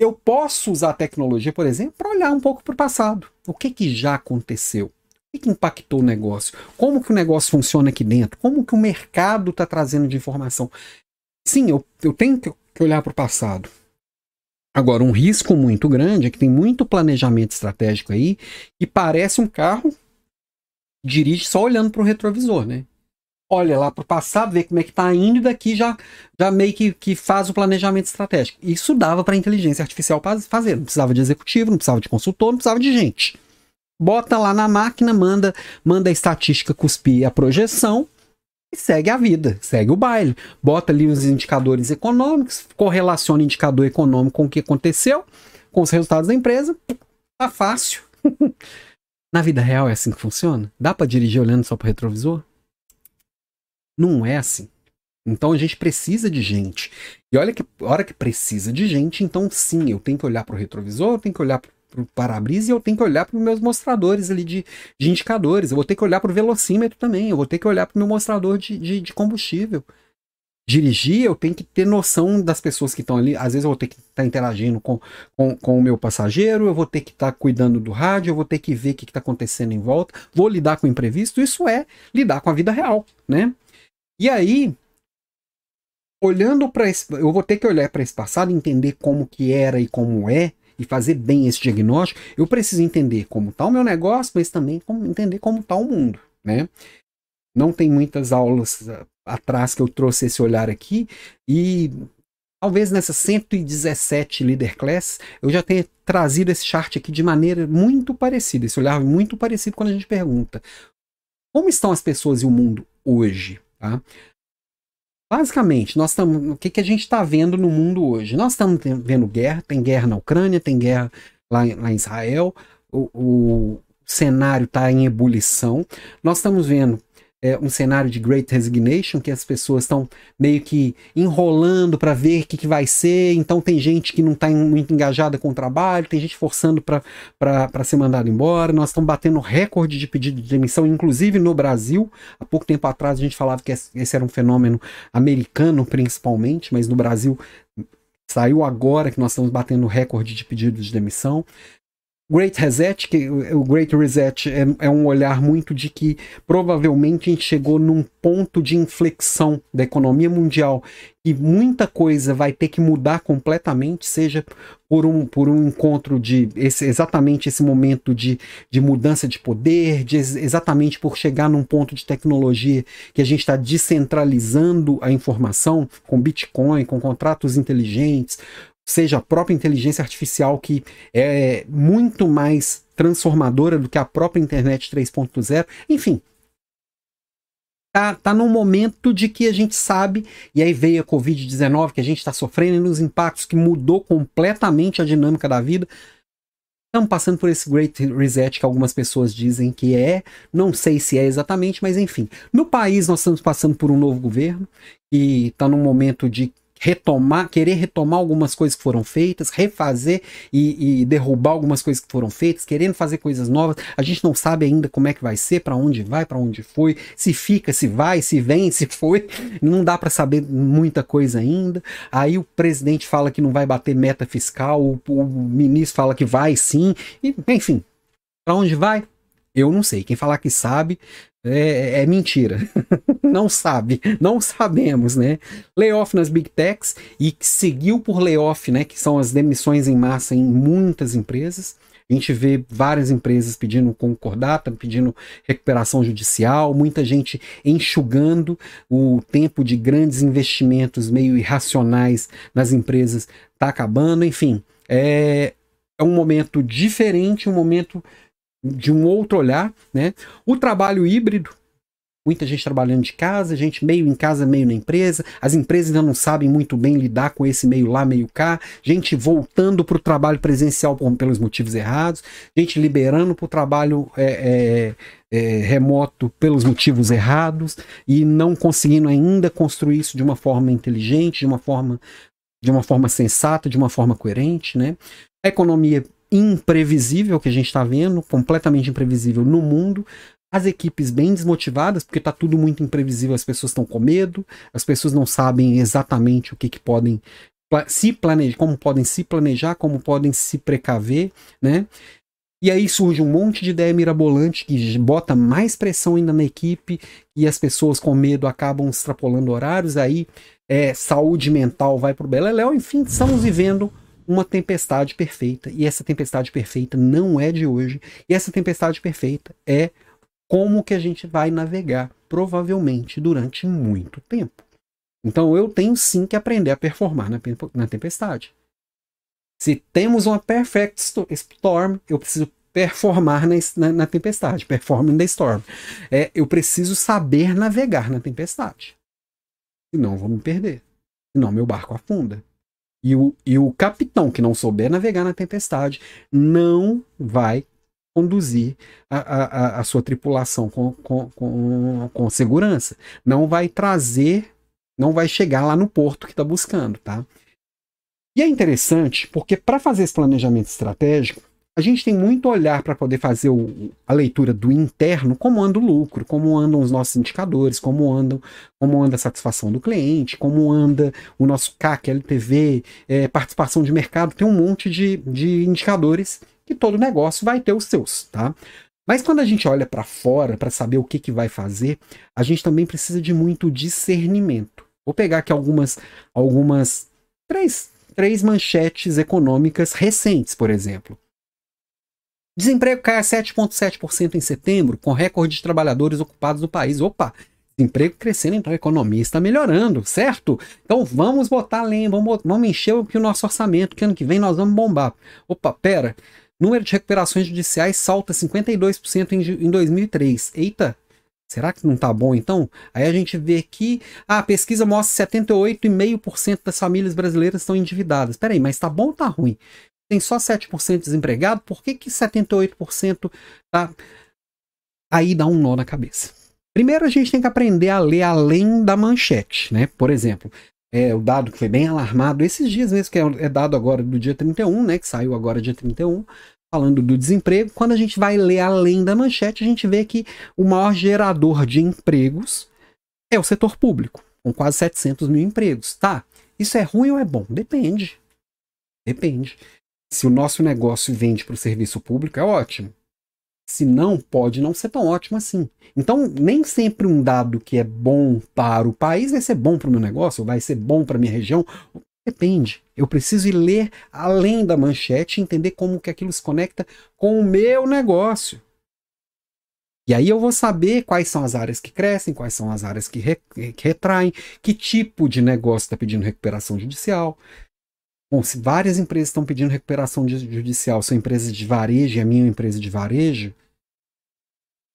eu posso usar a tecnologia, por exemplo, para olhar um pouco para o passado. O que, que já aconteceu? O que, que impactou o negócio? Como que o negócio funciona aqui dentro? Como que o mercado está trazendo de informação? Sim, eu, eu tenho que que olhar para o passado. Agora, um risco muito grande é que tem muito planejamento estratégico aí e parece um carro dirige só olhando para o retrovisor, né? Olha lá para o passado, vê como é que está indo e daqui já, já meio que, que faz o planejamento estratégico. Isso dava para a inteligência artificial fazer. Não precisava de executivo, não precisava de consultor, não precisava de gente. Bota lá na máquina, manda, manda a estatística cuspir a projeção e segue a vida, segue o baile. Bota ali os indicadores econômicos, correlaciona indicador econômico com o que aconteceu, com os resultados da empresa. Tá fácil. Na vida real é assim que funciona? Dá para dirigir olhando só para o retrovisor? Não é assim. Então a gente precisa de gente. E olha que hora que precisa de gente, então sim, eu tenho que olhar para o retrovisor, eu tenho que olhar para o para-brisa e eu tenho que olhar para os meus mostradores ali de, de indicadores. Eu vou ter que olhar para o velocímetro também, eu vou ter que olhar para o meu mostrador de, de, de combustível dirigir, eu tenho que ter noção das pessoas que estão ali. Às vezes eu vou ter que estar tá interagindo com, com, com, o meu passageiro, eu vou ter que estar tá cuidando do rádio, eu vou ter que ver o que está acontecendo em volta, vou lidar com o imprevisto. Isso é lidar com a vida real, né? E aí, olhando para esse. Eu vou ter que olhar para esse passado, entender como que era e como é. E fazer bem esse diagnóstico, eu preciso entender como está o meu negócio, mas também como, entender como está o mundo, né? Não tem muitas aulas atrás que eu trouxe esse olhar aqui e talvez nessas 117 Leader Class eu já tenha trazido esse chart aqui de maneira muito parecida, esse olhar muito parecido quando a gente pergunta como estão as pessoas e o mundo hoje, tá? Basicamente, nós estamos. O que, que a gente está vendo no mundo hoje? Nós estamos vendo guerra, tem guerra na Ucrânia, tem guerra lá, lá em Israel, o, o cenário está em ebulição. Nós estamos vendo é, um cenário de Great Resignation, que as pessoas estão meio que enrolando para ver o que, que, vai ser. Então tem gente que não está muito engajada com o trabalho, tem gente forçando para ser mandado embora. Nós estamos batendo recorde de pedido de demissão, inclusive no Brasil. Há pouco tempo atrás a gente falava que esse era um fenômeno americano principalmente, mas no Brasil saiu agora que nós estamos batendo recorde de pedidos de demissão. Great Reset, que o Great Reset é, é, um olhar muito de que provavelmente a gente chegou num ponto de inflexão da economia mundial e muita coisa vai ter que mudar completamente, seja por um, por um encontro de esse, exatamente esse momento de, de mudança de poder, de, exatamente por chegar num ponto de tecnologia que a gente está descentralizando a informação com Bitcoin, com contratos inteligentes, seja a própria inteligência artificial que é muito mais transformadora do que a própria internet 3.0, enfim. Tá, tá num momento de que a gente sabe, e aí veio a Covid-19, que a gente está sofrendo nos impactos que mudou completamente a dinâmica da vida. Estamos passando por esse Great Reset que algumas pessoas dizem que é, não sei se é exatamente, mas enfim. No país, nós estamos passando por um novo governo, e está num momento de retomar, querer retomar algumas coisas que foram feitas, refazer e, e, derrubar algumas coisas que foram feitas, querendo fazer coisas novas. A gente não sabe ainda como é que vai ser, para onde vai, para onde foi, se fica, se vai, se vem, se foi. Não dá para saber muita coisa ainda. Aí o presidente fala que não vai bater meta fiscal, o, o ministro fala que vai sim, e, enfim. Para onde vai? Eu não sei. Quem falar que sabe é, é mentira. não sabe, não sabemos, né? Layoff nas Big Techs e que seguiu por layoff, né? Que são as demissões em massa em muitas empresas. A gente vê várias empresas pedindo concordata, pedindo recuperação judicial, muita gente enxugando o tempo de grandes investimentos meio irracionais nas empresas está acabando, enfim. É, é um momento diferente, um momento de um outro olhar, né? O trabalho híbrido, muita gente trabalhando de casa, gente meio em casa, meio na empresa, as empresas ainda não sabem muito bem lidar com esse meio lá, meio cá, gente voltando para o trabalho presencial pelos motivos errados, gente liberando para o trabalho é, é, é, remoto pelos motivos errados e não conseguindo ainda construir isso de uma forma inteligente, de uma forma de uma forma sensata, de uma forma coerente, né? A economia imprevisível que a gente está vendo, completamente imprevisível no mundo. As equipes bem desmotivadas, porque está tudo muito imprevisível, as pessoas estão com medo, as pessoas não sabem exatamente o que, que podem se planejar, como podem se planejar, como podem se precaver, né? E aí surge um monte de ideia mirabolante que bota mais pressão ainda na equipe e as pessoas com medo acabam extrapolando horários, aí é, saúde mental vai pro beleléu, enfim, estamos vivendo uma tempestade perfeita. E essa tempestade perfeita não é de hoje. E essa tempestade perfeita é como que a gente vai navegar, provavelmente durante muito tempo. Então eu tenho sim que aprender a performar na, tempestade. Se temos uma perfect storm, eu preciso performar na, na, na tempestade, performing the storm. É, eu preciso saber navegar na tempestade. Senão eu vou me perder. Senão meu barco afunda. E o, e o capitão que não souber navegar na tempestade não vai conduzir a, a, a sua tripulação com, com, com, com segurança. Não vai trazer, não vai chegar lá no porto que está buscando, tá? E é interessante porque para fazer esse planejamento estratégico, a gente tem muito olhar para poder fazer o, a leitura do interno, como anda o lucro, como andam os nossos indicadores, como andam, como anda a satisfação do cliente, como anda o nosso CAC, LTV, é, participação de mercado, tem um monte de, de indicadores que todo negócio vai ter os seus, tá? Mas quando a gente olha para fora para saber o que, que vai fazer, a gente também precisa de muito discernimento. Vou pegar aqui algumas, algumas três, três manchetes econômicas recentes, por exemplo. Desemprego cai a 7,7% em setembro, com recorde de trabalhadores ocupados no país. Opa! Desemprego crescendo, então a economia está melhorando, certo? Então vamos botar além, vamos, vamos encher o, o nosso orçamento, que ano que vem nós vamos bombar. Opa, pera. Número de recuperações judiciais salta 52% em, em 2003. Eita, Será que não está bom então? Aí a gente vê que ah, a pesquisa mostra que 78,5% das famílias brasileiras estão endividadas. Espera aí, mas está bom ou está ruim? Tem só 7% desempregado, por que, que 78% tá? Aí dá um nó na cabeça. Primeiro a gente tem que aprender a ler além da manchete, né? Por exemplo, é, o dado que foi bem alarmado esses dias mesmo, que é, é dado agora do dia 31, né? Que saiu agora dia 31, falando do desemprego. Quando a gente vai ler além da manchete, a gente vê que o maior gerador de empregos é o setor público, com quase 700 mil empregos. Tá, isso é ruim ou é bom? Depende. Depende. Se o nosso negócio vende para o serviço público, é ótimo. Se não, pode não ser tão ótimo assim. Então, nem sempre um dado que é bom para o país vai ser bom para o meu negócio, vai ser bom para a minha região. Depende. Eu preciso ir ler além da manchete e entender como que aquilo se conecta com o meu negócio. E aí eu vou saber quais são as áreas que crescem, quais são as áreas que, re, que retraem, que tipo de negócio está pedindo recuperação judicial, Bom, se várias empresas estão pedindo recuperação judicial, são empresas de varejo e a minha é uma empresa de varejo,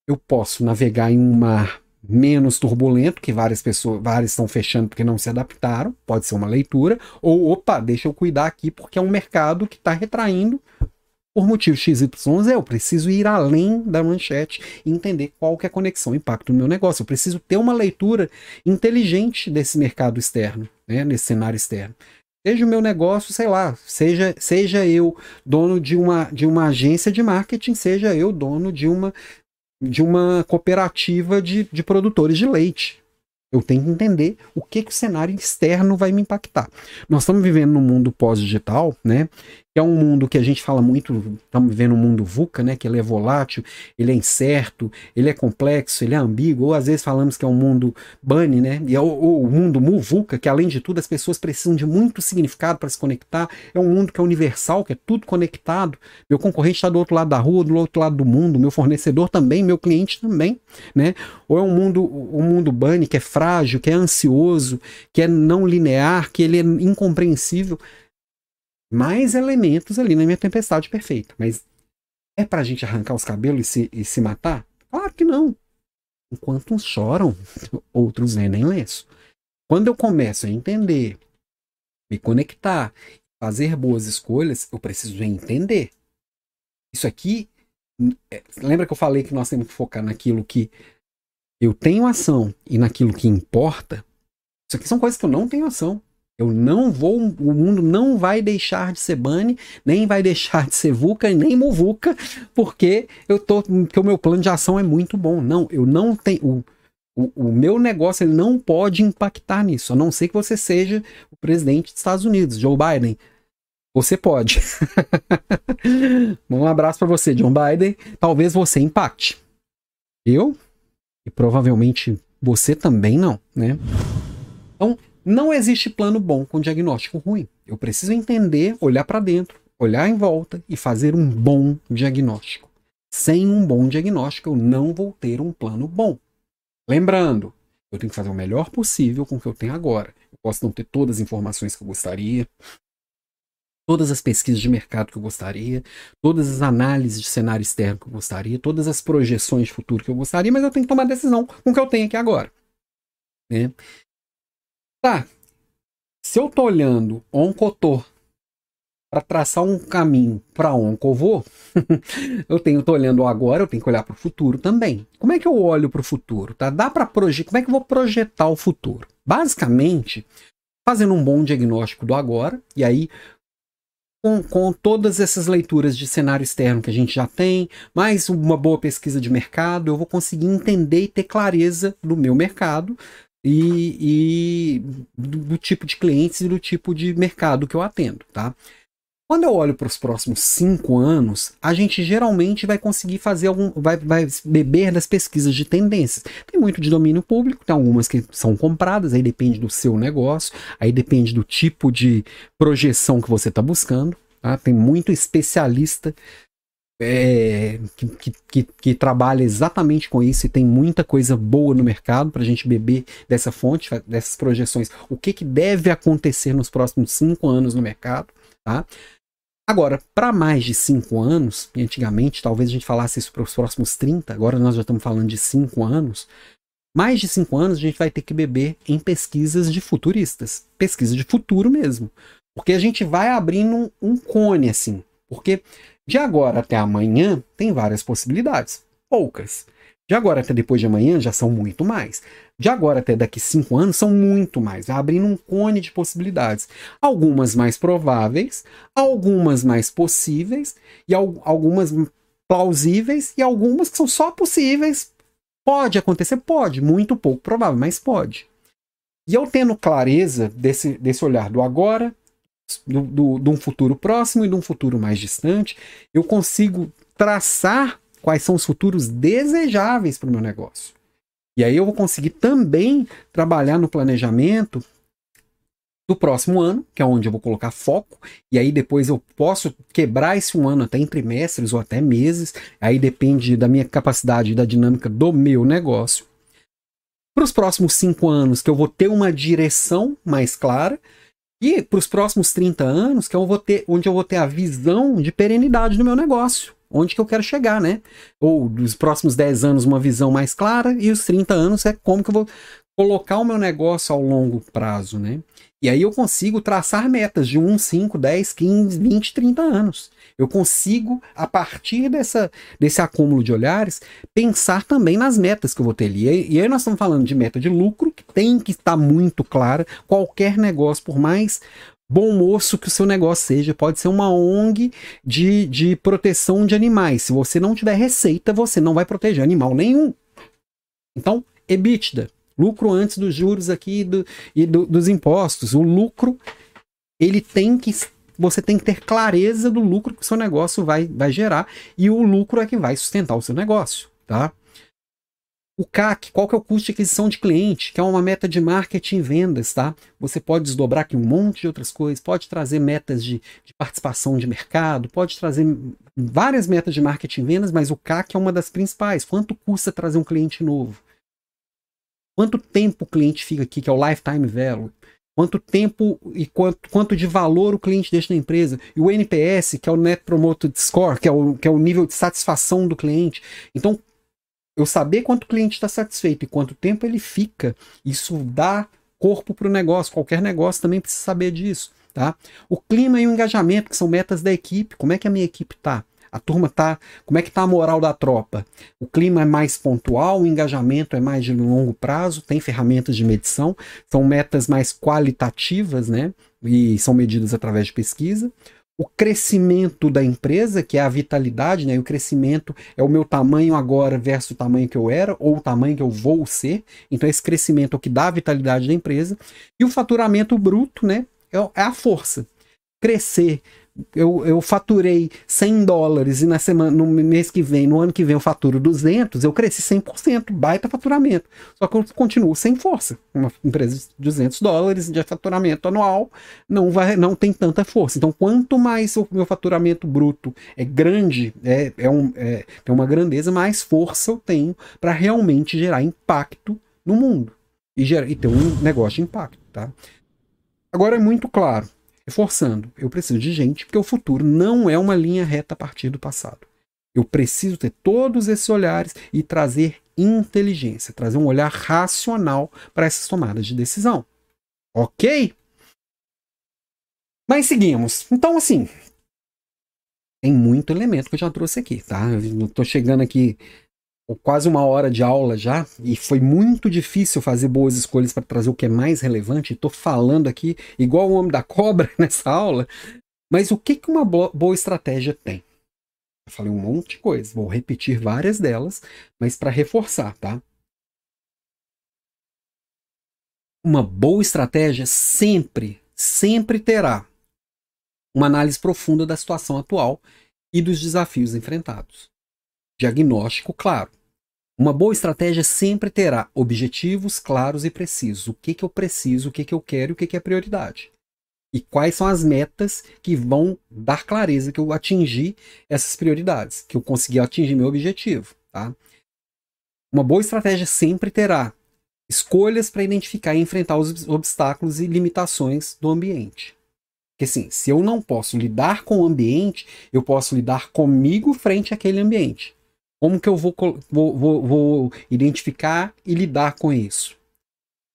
eu posso navegar em um mar menos turbulento, que várias pessoas, várias estão fechando porque não se adaptaram, pode ser uma leitura, ou opa, deixa eu cuidar aqui porque é um mercado que está retraindo por motivo XYZ, eu preciso ir além da manchete e entender qual que é a conexão, impacto no meu negócio. Eu preciso ter uma leitura inteligente desse mercado externo, né, nesse cenário externo. Seja o meu negócio, sei lá, seja, seja eu dono de uma, de uma agência de marketing, seja eu dono de uma, de uma cooperativa de, de produtores de leite. Eu tenho que entender o que, que o cenário externo vai me impactar. Nós estamos vivendo num mundo pós-digital, né? Que é um mundo que a gente fala muito, estamos vivendo um mundo VUCA, né, que ele é volátil, ele é incerto, ele é complexo, ele é ambíguo, ou às vezes falamos que é um mundo bunny, né, e é o, o mundo MUVUCA, que além de tudo as pessoas precisam de muito significado para se conectar, é um mundo que é universal, que é tudo conectado, meu concorrente está do outro lado da rua, do outro lado do mundo, meu fornecedor também, meu cliente também, né, ou é um mundo, um mundo bunny que é frágil, que é ansioso, que é não linear, que ele é incompreensível, mais elementos ali na minha tempestade perfeita. Mas é pra gente arrancar os cabelos e se, e se matar? Claro que não. Enquanto uns choram, outros vendem lenço. Quando eu começo a entender, me conectar, fazer boas escolhas, eu preciso entender. Isso aqui, é, lembra que eu falei que nós temos que focar naquilo que eu tenho ação e naquilo que importa? Isso aqui são coisas que eu não tenho ação. Eu não vou, o mundo não vai deixar de ser Bunny, nem vai deixar de ser VUCA, nem Muvuca, porque eu tô, porque o meu plano de ação é muito bom. Não, eu não tenho o, o, meu negócio ele não pode impactar nisso, a não ser que você seja o presidente dos Estados Unidos, Joe Biden. Você pode. um abraço para você, John Biden. Talvez você impacte. Eu e provavelmente você também não, né? Então, não existe plano bom com diagnóstico ruim. Eu preciso entender, olhar para dentro, olhar em volta e fazer um bom diagnóstico. Sem um bom diagnóstico, eu não vou ter um plano bom. Lembrando, eu tenho que fazer o melhor possível com o que eu tenho agora. Eu posso não ter todas as informações que eu gostaria, todas as pesquisas de mercado que eu gostaria, todas as análises de cenário externo que eu gostaria, todas as projeções de futuro que eu gostaria, mas eu tenho que tomar decisão com o que eu tenho aqui agora. Né? Tá. Se eu tô olhando oncotor para traçar um caminho para vou, eu tenho tô olhando agora, eu tenho que olhar para o futuro também. Como é que eu olho para o futuro? Tá? Dá para projetar? Como é que eu vou projetar o futuro? Basicamente, fazendo um bom diagnóstico do agora e aí com, com, todas essas leituras de cenário externo que a gente já tem, mais uma boa pesquisa de mercado, eu vou conseguir entender e ter clareza do meu mercado e, e do, do, tipo de clientes e do tipo de mercado que eu atendo, tá? Quando eu olho para os próximos cinco anos, a gente geralmente vai conseguir fazer algum. Vai, vai beber das pesquisas de tendências. Tem muito de domínio público, tem algumas que são compradas, aí depende do seu negócio, aí depende do tipo de projeção que você está buscando. Tá? Tem muito especialista é, que, que, que, trabalha exatamente com isso e tem muita coisa boa no mercado para a gente beber dessa fonte, dessas projeções. O que, que deve acontecer nos próximos cinco anos no mercado. Tá? Agora, para mais de 5 anos, e antigamente talvez a gente falasse isso para os próximos 30, agora nós já estamos falando de 5 anos, mais de 5 anos a gente vai ter que beber em pesquisas de futuristas, pesquisa de futuro mesmo. Porque a gente vai abrindo um, um cone assim, porque de agora até amanhã tem várias possibilidades, poucas. De agora até depois de amanhã já são muito mais. De agora até daqui cinco anos são muito mais, abrindo um cone de possibilidades. Algumas mais prováveis, algumas mais possíveis, e algumas plausíveis, e algumas que são só possíveis. Pode acontecer? Pode, muito pouco provável, mas pode. E eu tendo clareza desse, desse olhar do agora, do, de um futuro próximo e de um futuro mais distante, eu consigo traçar quais são os futuros desejáveis para o meu negócio. E aí eu vou conseguir também trabalhar no planejamento do próximo ano, que é onde eu vou colocar foco, e aí depois eu posso quebrar esse um ano até em trimestres ou até meses, aí depende da minha capacidade e da dinâmica do meu negócio. Para os próximos cinco anos, que eu vou ter uma direção mais clara, e para os próximos 30 anos, que eu vou ter, onde eu vou ter a visão de perenidade do meu negócio onde que eu quero chegar, né? Ou dos próximos 10 anos uma visão mais clara e os 30 anos é como que eu vou colocar o meu negócio ao longo prazo, né? E aí eu consigo traçar metas de 1, 5, 10, 15, 20, 30 anos. Eu consigo, a partir dessa, desse acúmulo de olhares, pensar também nas metas que eu vou ter ali. E aí nós estamos falando de meta de lucro, que tem que estar muito clara. Qualquer negócio, por mais bom moço que o seu negócio seja, pode ser uma ONG de, de proteção de animais. Se você não tiver receita, você não vai proteger animal nenhum. Então, EBITDA, lucro antes dos juros aqui do, e do, dos impostos. O lucro, ele tem que. Você tem que ter clareza do lucro que o seu negócio vai, vai gerar e o lucro é que vai sustentar o seu negócio, tá? O CAC, qual que é o custo de aquisição de cliente, que é uma meta de marketing e vendas, tá? Você pode desdobrar aqui um monte de outras coisas, pode trazer metas de, de participação de mercado, pode trazer várias metas de marketing e vendas, mas o CAC é uma das principais. Quanto custa trazer um cliente novo? Quanto tempo o cliente fica aqui, que é o lifetime value? Quanto tempo e quanto, quanto de valor o cliente deixa na empresa? E o NPS, que é o Net Promoted Score, que é o, que é o nível de satisfação do cliente. Então, eu saber quanto o cliente está satisfeito e quanto tempo ele fica, isso dá corpo para o negócio. Qualquer negócio também precisa saber disso. Tá? O clima e o engajamento, que são metas da equipe. Como é que a minha equipe está? A turma tá. Como é que tá a moral da tropa? O clima é mais pontual, o engajamento é mais de longo prazo, tem ferramentas de medição, são metas mais qualitativas, né? E são medidas através de pesquisa o crescimento da empresa, que é a vitalidade, né? E o crescimento é o meu tamanho agora versus o tamanho que eu era, ou o tamanho que eu vou ser. Então, esse crescimento é o que dá a vitalidade da empresa. E o faturamento bruto, né? É, é a força. Crescer eu, eu faturei 100 dólares e na semana, no mês que vem, no ano que vem eu faturo 200, eu cresci 100%, baita faturamento. Só que eu continuo sem força. Uma empresa de 200 dólares de faturamento anual não, vai, não tem tanta força. Então, quanto mais o meu faturamento bruto é grande, é, é, um, é tem uma grandeza, mais força eu tenho para realmente gerar impacto no mundo e, gerar, e ter um negócio de impacto. Tá? Agora é muito claro reforçando, eu preciso de gente, porque o futuro não é uma linha reta a partir do passado. Eu preciso ter todos esses olhares e trazer inteligência, trazer um olhar racional para essas tomadas de decisão. Ok? Mas seguimos. Então, assim, tem muito elemento que eu já trouxe aqui, tá? Eu tô chegando aqui quase uma hora de aula já, e foi muito difícil fazer boas escolhas para trazer o que é mais relevante. Estou falando aqui igual o homem da cobra nessa aula. Mas o que, que uma boa estratégia tem? Eu falei um monte de coisa, vou repetir várias delas, mas para reforçar, tá? Uma boa estratégia sempre, sempre terá uma análise profunda da situação atual e dos desafios enfrentados. Diagnóstico claro. Uma boa estratégia sempre terá objetivos claros e precisos. O que, que eu preciso, o que, que eu quero e o que, que é prioridade. E quais são as metas que vão dar clareza que eu atingi essas prioridades, que eu consegui atingir meu objetivo. Tá? Uma boa estratégia sempre terá escolhas para identificar e enfrentar os obstáculos e limitações do ambiente. Porque assim, se eu não posso lidar com o ambiente, eu posso lidar comigo frente àquele ambiente. Como que eu vou, vou, vou, vou identificar e lidar com isso?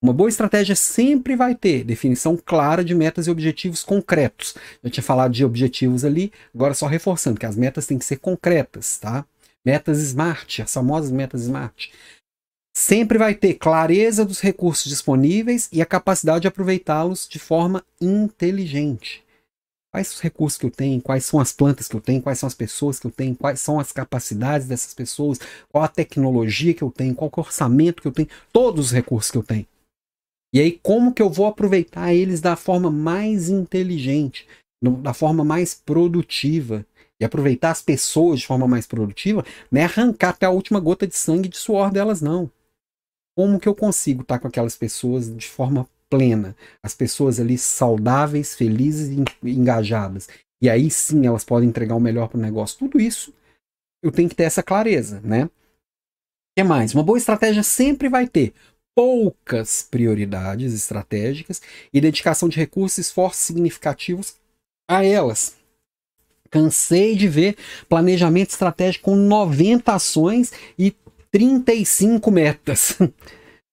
Uma boa estratégia sempre vai ter definição clara de metas e objetivos concretos. Eu tinha falado de objetivos ali, agora só reforçando que as metas têm que ser concretas, tá? Metas SMART, as famosas metas SMART. Sempre vai ter clareza dos recursos disponíveis e a capacidade de aproveitá-los de forma inteligente quais os recursos que eu tenho, quais são as plantas que eu tenho, quais são as pessoas que eu tenho, quais são as capacidades dessas pessoas, qual a tecnologia que eu tenho, qual o orçamento que eu tenho, todos os recursos que eu tenho. E aí, como que eu vou aproveitar eles da forma mais inteligente, da forma mais produtiva? E aproveitar as pessoas de forma mais produtiva não é arrancar até a última gota de sangue de suor delas, não. Como que eu consigo estar com aquelas pessoas de forma plena, as pessoas ali saudáveis, felizes e engajadas. E aí sim elas podem entregar o melhor para o negócio. Tudo isso eu tenho que ter essa clareza, né? O que mais? Uma boa estratégia sempre vai ter poucas prioridades estratégicas e dedicação de recursos e esforços significativos a elas. Cansei de ver planejamento estratégico com 90 ações e 35 metas.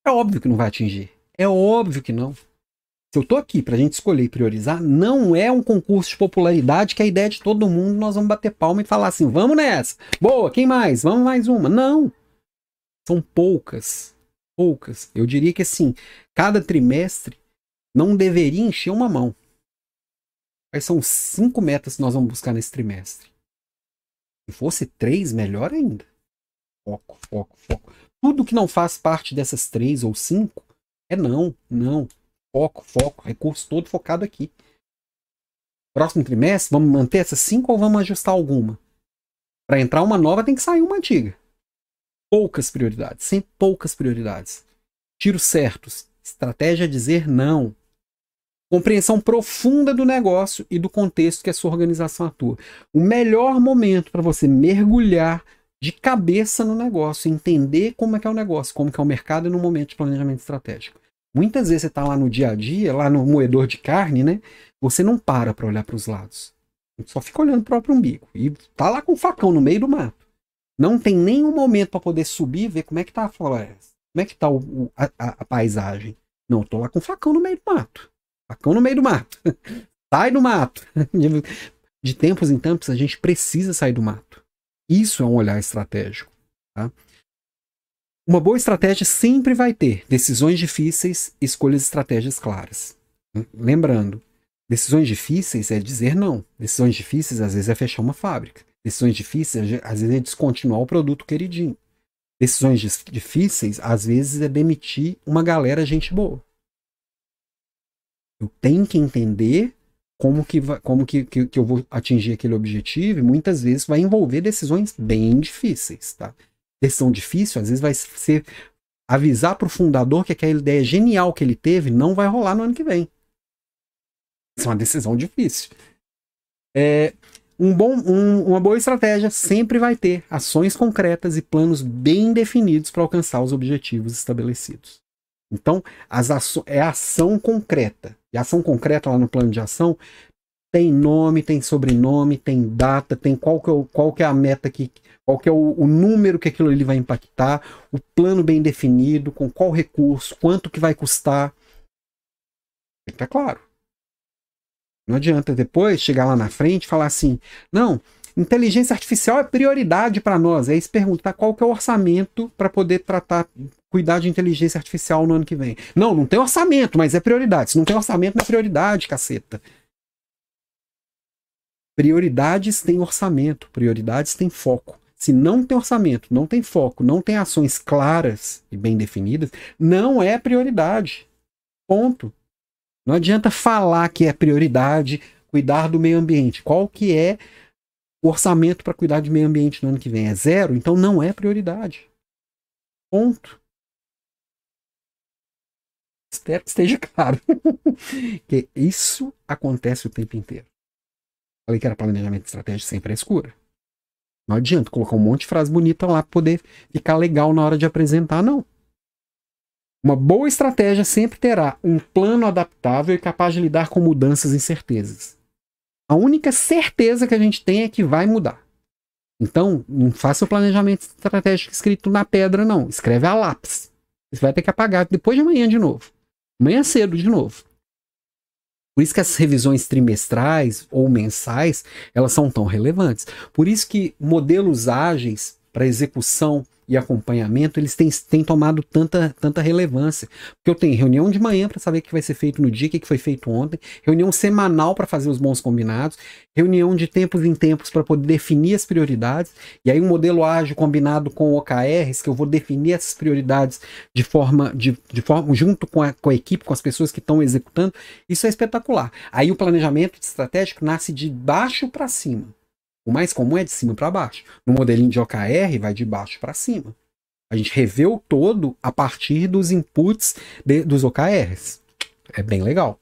É óbvio que não vai atingir. É óbvio que não. Se eu tô aqui para a gente escolher e priorizar, não é um concurso de popularidade que a ideia de todo mundo nós vamos bater palma e falar assim: vamos nessa, boa, quem mais? Vamos mais uma. Não. São poucas. Poucas. Eu diria que assim, cada trimestre não deveria encher uma mão. Quais são cinco metas que nós vamos buscar nesse trimestre? Se fosse três, melhor ainda. Foco, foco, foco. Tudo que não faz parte dessas três ou cinco é não, não. Foco, foco, recurso todo focado aqui. Próximo trimestre, vamos manter essas cinco ou vamos ajustar alguma? Para entrar uma nova tem que sair uma antiga. Poucas prioridades, sem poucas prioridades. Tiros certos. Estratégia é dizer não. Compreensão profunda do negócio e do contexto que a sua organização atua. O melhor momento para você mergulhar de cabeça no negócio, entender como é que é o negócio, como que é o mercado no momento de planejamento estratégico. Muitas vezes você está lá no dia a dia, lá no moedor de carne, né? Você não para para olhar para os lados. Só fica olhando o próprio umbigo. E tá lá com o facão no meio do mato. Não tem nenhum momento para poder subir ver como é que tá a floresta. Como é que tá o, a, a, paisagem. Não, tô lá com o facão no meio do mato. Facão no meio do mato. Sai do mato. De tempos em tempos a gente precisa sair do mato. Isso é um olhar estratégico. Tá? Uma boa estratégia sempre vai ter decisões difíceis, escolhas estratégias claras. Lembrando, decisões difíceis é dizer não. Decisões difíceis às vezes é fechar uma fábrica. Decisões difíceis às vezes é descontinuar o produto queridinho. Decisões difíceis às vezes é demitir uma galera gente boa. Eu tenho que entender como que, como que, que, que eu vou atingir aquele objetivo, e muitas vezes vai envolver decisões bem difíceis, tá? Decisão difícil, às vezes vai ser avisar para o fundador que aquela ideia genial que ele teve não vai rolar no ano que vem. Isso é uma decisão difícil. É, um bom, um, uma boa estratégia sempre vai ter ações concretas e planos bem definidos para alcançar os objetivos estabelecidos. Então, as é ação concreta. E ação concreta lá no plano de ação tem nome, tem sobrenome, tem data, tem qual que é, qual que é a meta que, qual que é o, o, número que aquilo ali vai impactar, o plano bem definido, com qual recurso, quanto que vai custar. Tem que estar claro. Não adianta depois chegar lá na frente e falar assim, não, inteligência artificial é prioridade para nós. Aí se perguntar qual que é o orçamento para poder tratar, cuidar de inteligência artificial no ano que vem. Não, não tem orçamento, mas é prioridade. Se não tem orçamento, não é prioridade, caceta. Prioridades têm orçamento, prioridades têm foco. Se não tem orçamento, não tem foco, não tem ações claras e bem definidas, não é prioridade. Ponto. Não adianta falar que é prioridade cuidar do meio ambiente. Qual que é o orçamento para cuidar de meio ambiente no ano que vem? É zero? Então não é prioridade. Ponto. Espero que esteja claro. que isso acontece o tempo inteiro. Falei que era planejamento estratégico sem frescura. Não adianta colocar um monte de frase bonita lá para poder ficar legal na hora de apresentar, não. Uma boa estratégia sempre terá um plano adaptável e capaz de lidar com mudanças e incertezas. A única certeza que a gente tem é que vai mudar. Então, não faça o planejamento estratégico escrito na pedra, não. Escreve a lápis. Você vai ter que apagar depois de amanhã de novo. Amanhã cedo de novo. Por isso que as revisões trimestrais ou mensais, elas são tão relevantes. Por isso que modelos ágeis para execução e acompanhamento, eles têm, têm tomado tanta, tanta relevância. Porque eu tenho reunião de manhã para saber o que vai ser feito no dia, o que foi feito ontem, reunião semanal para fazer os bons combinados, reunião de tempos em tempos para poder definir as prioridades, e aí um modelo ágil combinado com OKRs, que eu vou definir essas prioridades de forma, de, de forma junto com a, com a equipe, com as pessoas que estão executando, isso é espetacular. Aí o planejamento estratégico nasce de baixo para cima. O mais comum é de cima para baixo. No modelinho de OKR, vai de baixo para cima. A gente revê o todo a partir dos inputs de, dos OKRs. É bem legal.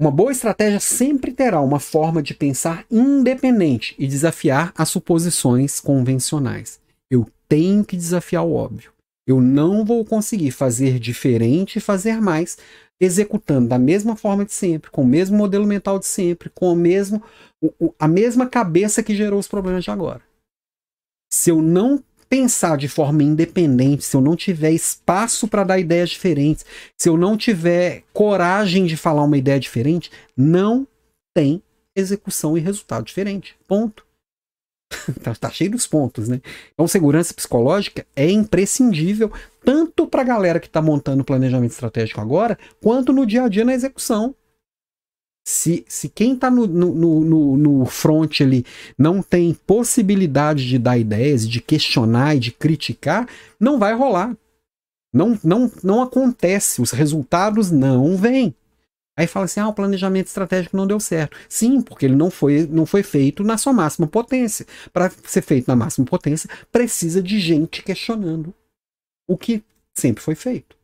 Uma boa estratégia sempre terá uma forma de pensar independente e desafiar as suposições convencionais. Eu tenho que desafiar o óbvio. Eu não vou conseguir fazer diferente e fazer mais executando da mesma forma de sempre, com o mesmo modelo mental de sempre, com o mesmo, o, a mesma cabeça que gerou os problemas de agora. Se eu não pensar de forma independente, se eu não tiver espaço para dar ideias diferentes, se eu não tiver coragem de falar uma ideia diferente, não tem execução e resultado diferente. Ponto. tá, tá, cheio dos pontos, né? Então, segurança psicológica é imprescindível tanto para a galera que está montando planejamento estratégico agora, quanto no dia a dia na execução. Se, se quem está no, no, no, no front ali não tem possibilidade de dar ideias, de questionar e de criticar, não vai rolar. Não, não, não acontece, os resultados não vêm. Aí fala assim: ah, o planejamento estratégico não deu certo. Sim, porque ele não foi, não foi feito na sua máxima potência. Para ser feito na máxima potência, precisa de gente questionando o que sempre foi feito.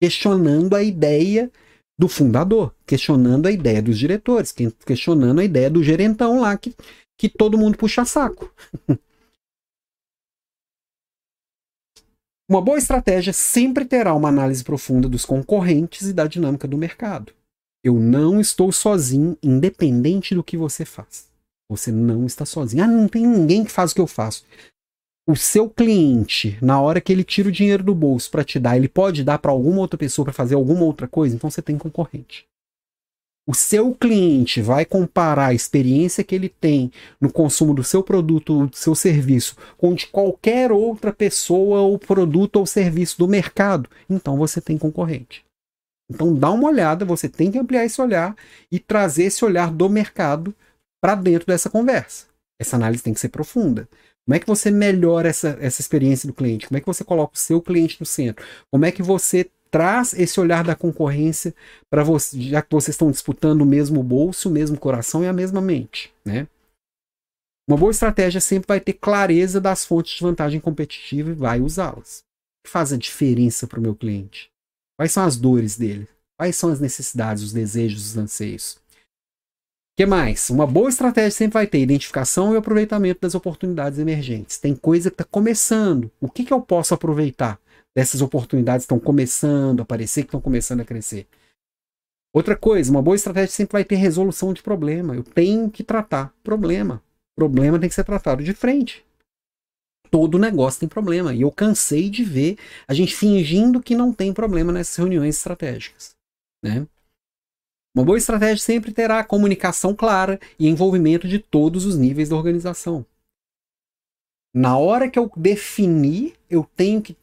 Questionando a ideia do fundador, questionando a ideia dos diretores, questionando a ideia do gerentão lá que, que todo mundo puxa saco. Uma boa estratégia sempre terá uma análise profunda dos concorrentes e da dinâmica do mercado. Eu não estou sozinho, independente do que você faz. Você não está sozinho. Ah, não tem ninguém que faz o que eu faço. O seu cliente, na hora que ele tira o dinheiro do bolso para te dar, ele pode dar para alguma outra pessoa para fazer alguma outra coisa, então você tem concorrente. O seu cliente vai comparar a experiência que ele tem no consumo do seu produto, do seu serviço, com de qualquer outra pessoa ou produto ou serviço do mercado, então você tem concorrente. Então dá uma olhada, você tem que ampliar esse olhar e trazer esse olhar do mercado para dentro dessa conversa. Essa análise tem que ser profunda. Como é que você melhora essa, essa experiência do cliente? Como é que você coloca o seu cliente no centro? Como é que você traz esse olhar da concorrência para você, já que vocês estão disputando o mesmo bolso, o mesmo coração e a mesma mente, né? Uma boa estratégia sempre vai ter clareza das fontes de vantagem competitiva e vai usá-las. O que faz a diferença para o meu cliente? Quais são as dores dele? Quais são as necessidades, os desejos, os anseios? Que mais? Uma boa estratégia sempre vai ter identificação e aproveitamento das oportunidades emergentes. Tem coisa que está começando. O que, que eu posso aproveitar dessas oportunidades que estão começando a aparecer, que estão começando a crescer? Outra coisa, uma boa estratégia sempre vai ter resolução de problema. Eu tenho que tratar problema problema tem que ser tratado de frente. Todo negócio tem problema. E eu cansei de ver a gente fingindo que não tem problema nessas reuniões estratégicas. Né? Uma boa estratégia sempre terá comunicação clara e envolvimento de todos os níveis da organização. Na hora que eu definir, eu tenho que.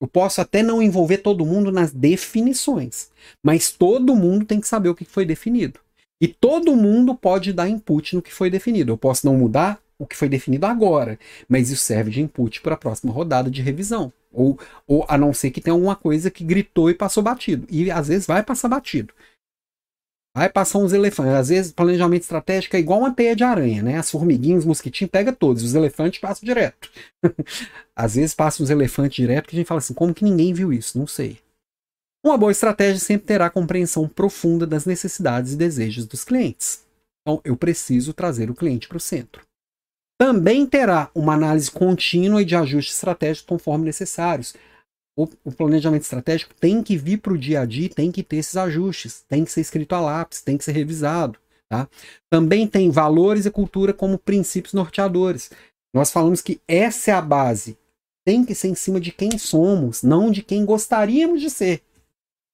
Eu posso até não envolver todo mundo nas definições, mas todo mundo tem que saber o que foi definido. E todo mundo pode dar input no que foi definido. Eu posso não mudar o que foi definido agora, mas isso serve de input para a próxima rodada de revisão. Ou, ou a não ser que tenha alguma coisa que gritou e passou batido. E às vezes vai passar batido. Vai passar uns elefantes. Às vezes, planejamento estratégico é igual uma teia de aranha, né? As formiguinhas, os mosquitinhos, pega todos. Os elefantes passam direto. às vezes passam uns elefantes direto que a gente fala assim, como que ninguém viu isso? Não sei. Uma boa estratégia sempre terá compreensão profunda das necessidades e desejos dos clientes. Então, eu preciso trazer o cliente para o centro. Também terá uma análise contínua e de ajuste estratégico conforme necessários. O, o planejamento estratégico tem que vir para o dia a dia, tem que ter esses ajustes, tem que ser escrito a lápis, tem que ser revisado. Tá? Também tem valores e cultura como princípios norteadores. Nós falamos que essa é a base. Tem que ser em cima de quem somos, não de quem gostaríamos de ser.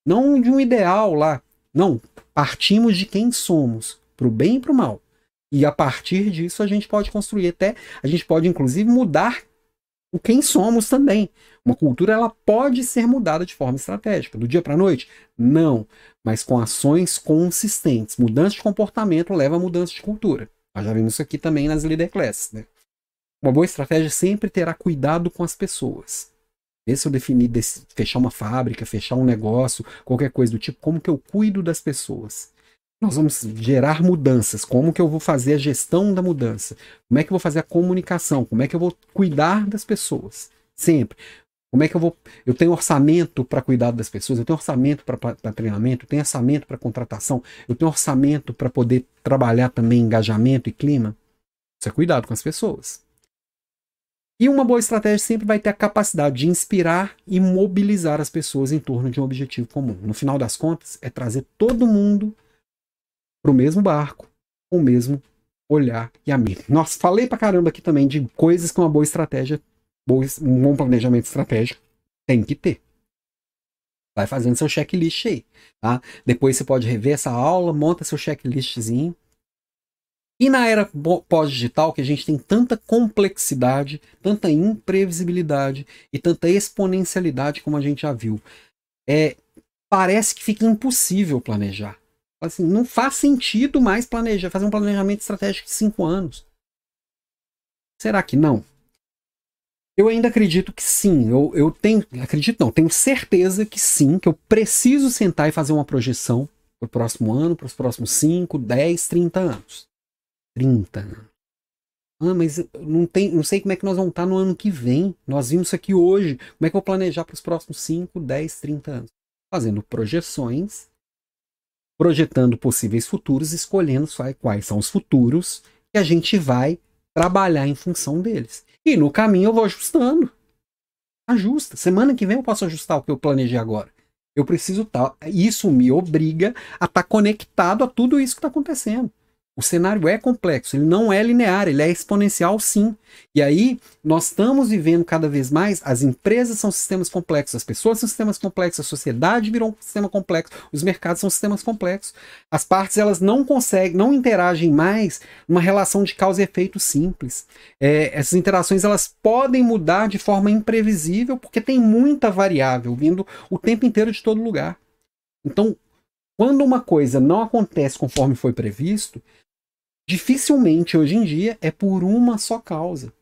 Não de um ideal lá. Não. Partimos de quem somos, para o bem e para o mal. E a partir disso a gente pode construir até, a gente pode inclusive mudar o quem somos também. Uma cultura ela pode ser mudada de forma estratégica, do dia para a noite? Não, mas com ações consistentes. Mudança de comportamento leva a mudança de cultura. Nós já vimos isso aqui também nas leader classes. Né? Uma boa estratégia sempre terá cuidado com as pessoas. Mesmo se eu definir fechar uma fábrica, fechar um negócio, qualquer coisa do tipo, como que eu cuido das pessoas? Nós vamos gerar mudanças. Como que eu vou fazer a gestão da mudança? Como é que eu vou fazer a comunicação? Como é que eu vou cuidar das pessoas? Sempre. Como é que eu vou. Eu tenho orçamento para cuidar das pessoas, eu tenho orçamento para treinamento, eu tenho orçamento para contratação, eu tenho orçamento para poder trabalhar também engajamento e clima. Isso é cuidado com as pessoas. E uma boa estratégia sempre vai ter a capacidade de inspirar e mobilizar as pessoas em torno de um objetivo comum. No final das contas, é trazer todo mundo para o mesmo barco, com o mesmo olhar e amigo. Nossa, falei pra caramba aqui também de coisas que uma boa estratégia, um bom planejamento estratégico tem que ter. Vai fazendo seu checklist aí, tá? Depois você pode rever essa aula, monta seu checklistzinho, e na era pós-digital, que a gente tem tanta complexidade, tanta imprevisibilidade e tanta exponencialidade, como a gente já viu, é, parece que fica impossível planejar. Assim, não faz sentido mais planejar, fazer um planejamento estratégico de cinco anos. Será que não? Eu ainda acredito que sim. Eu, eu tenho. Acredito não, tenho certeza que sim, que eu preciso sentar e fazer uma projeção para o próximo ano, para os próximos 5, 10, 30 anos. 30. Ah, mas não, tem, não sei como é que nós vamos estar no ano que vem. Nós vimos isso aqui hoje. Como é que eu vou planejar para os próximos 5, 10, 30 anos? Fazendo projeções, projetando possíveis futuros, escolhendo quais são os futuros que a gente vai trabalhar em função deles. E no caminho eu vou ajustando. Ajusta. Semana que vem eu posso ajustar o que eu planejei agora. Eu preciso estar. Tá, isso me obriga a estar tá conectado a tudo isso que está acontecendo. O cenário é complexo, ele não é linear, ele é exponencial sim. E aí nós estamos vivendo cada vez mais, as empresas são sistemas complexos, as pessoas são sistemas complexos, a sociedade virou um sistema complexo, os mercados são sistemas complexos. As partes elas não conseguem, não interagem mais numa relação de causa e efeito simples. É, essas interações elas podem mudar de forma imprevisível porque tem muita variável vindo o tempo inteiro de todo lugar. Então, quando uma coisa não acontece conforme foi previsto, dificilmente hoje em dia é por uma só causa.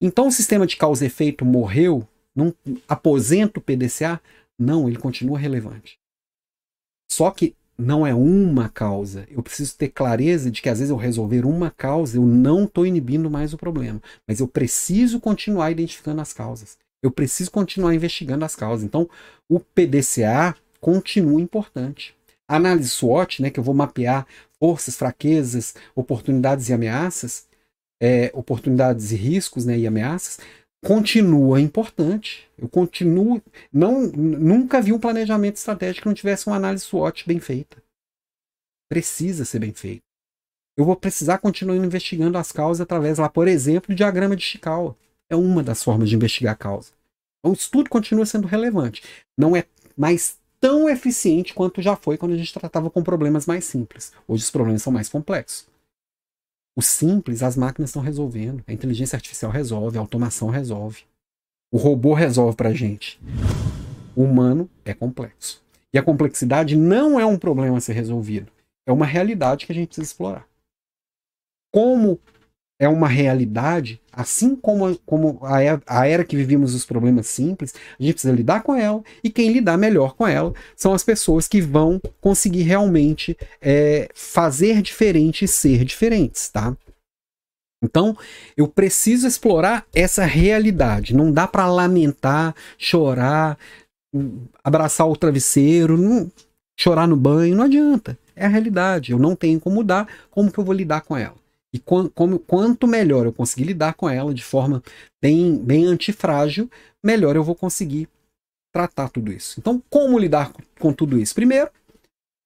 Então o sistema de causa e efeito morreu, não aposenta o PDCA? Não, ele continua relevante. Só que não é uma causa. Eu preciso ter clareza de que às vezes eu resolver uma causa, eu não estou inibindo mais o problema. Mas eu preciso continuar identificando as causas. Eu preciso continuar investigando as causas. Então, o PDCA continua importante. A análise SWOT, né, que eu vou mapear forças, fraquezas, oportunidades e ameaças, é, oportunidades e riscos né, e ameaças, continua importante. Eu continuo. Não, nunca vi um planejamento estratégico que não tivesse uma análise SWOT bem feita. Precisa ser bem feita. Eu vou precisar continuar investigando as causas através, lá, por exemplo, do diagrama de Chikawa. É uma das formas de investigar a causa. Então, o estudo continua sendo relevante. Não é mais tão eficiente quanto já foi quando a gente tratava com problemas mais simples. Hoje os problemas são mais complexos. O simples, as máquinas estão resolvendo. A inteligência artificial resolve, a automação resolve. O robô resolve para a gente. O humano é complexo. E a complexidade não é um problema a ser resolvido. É uma realidade que a gente precisa explorar. Como é uma realidade, assim como, como a, a era que vivimos os problemas simples, a gente precisa lidar com ela, e quem lidar melhor com ela são as pessoas que vão conseguir realmente é, fazer diferente e ser diferentes, tá? Então, eu preciso explorar essa realidade. Não dá para lamentar, chorar, abraçar o travesseiro, não, chorar no banho, não adianta. É a realidade. Eu não tenho como mudar, como que eu vou lidar com ela? E como, quanto melhor eu conseguir lidar com ela de forma bem, bem antifrágil, melhor eu vou conseguir tratar tudo isso. Então, como lidar com tudo isso? Primeiro,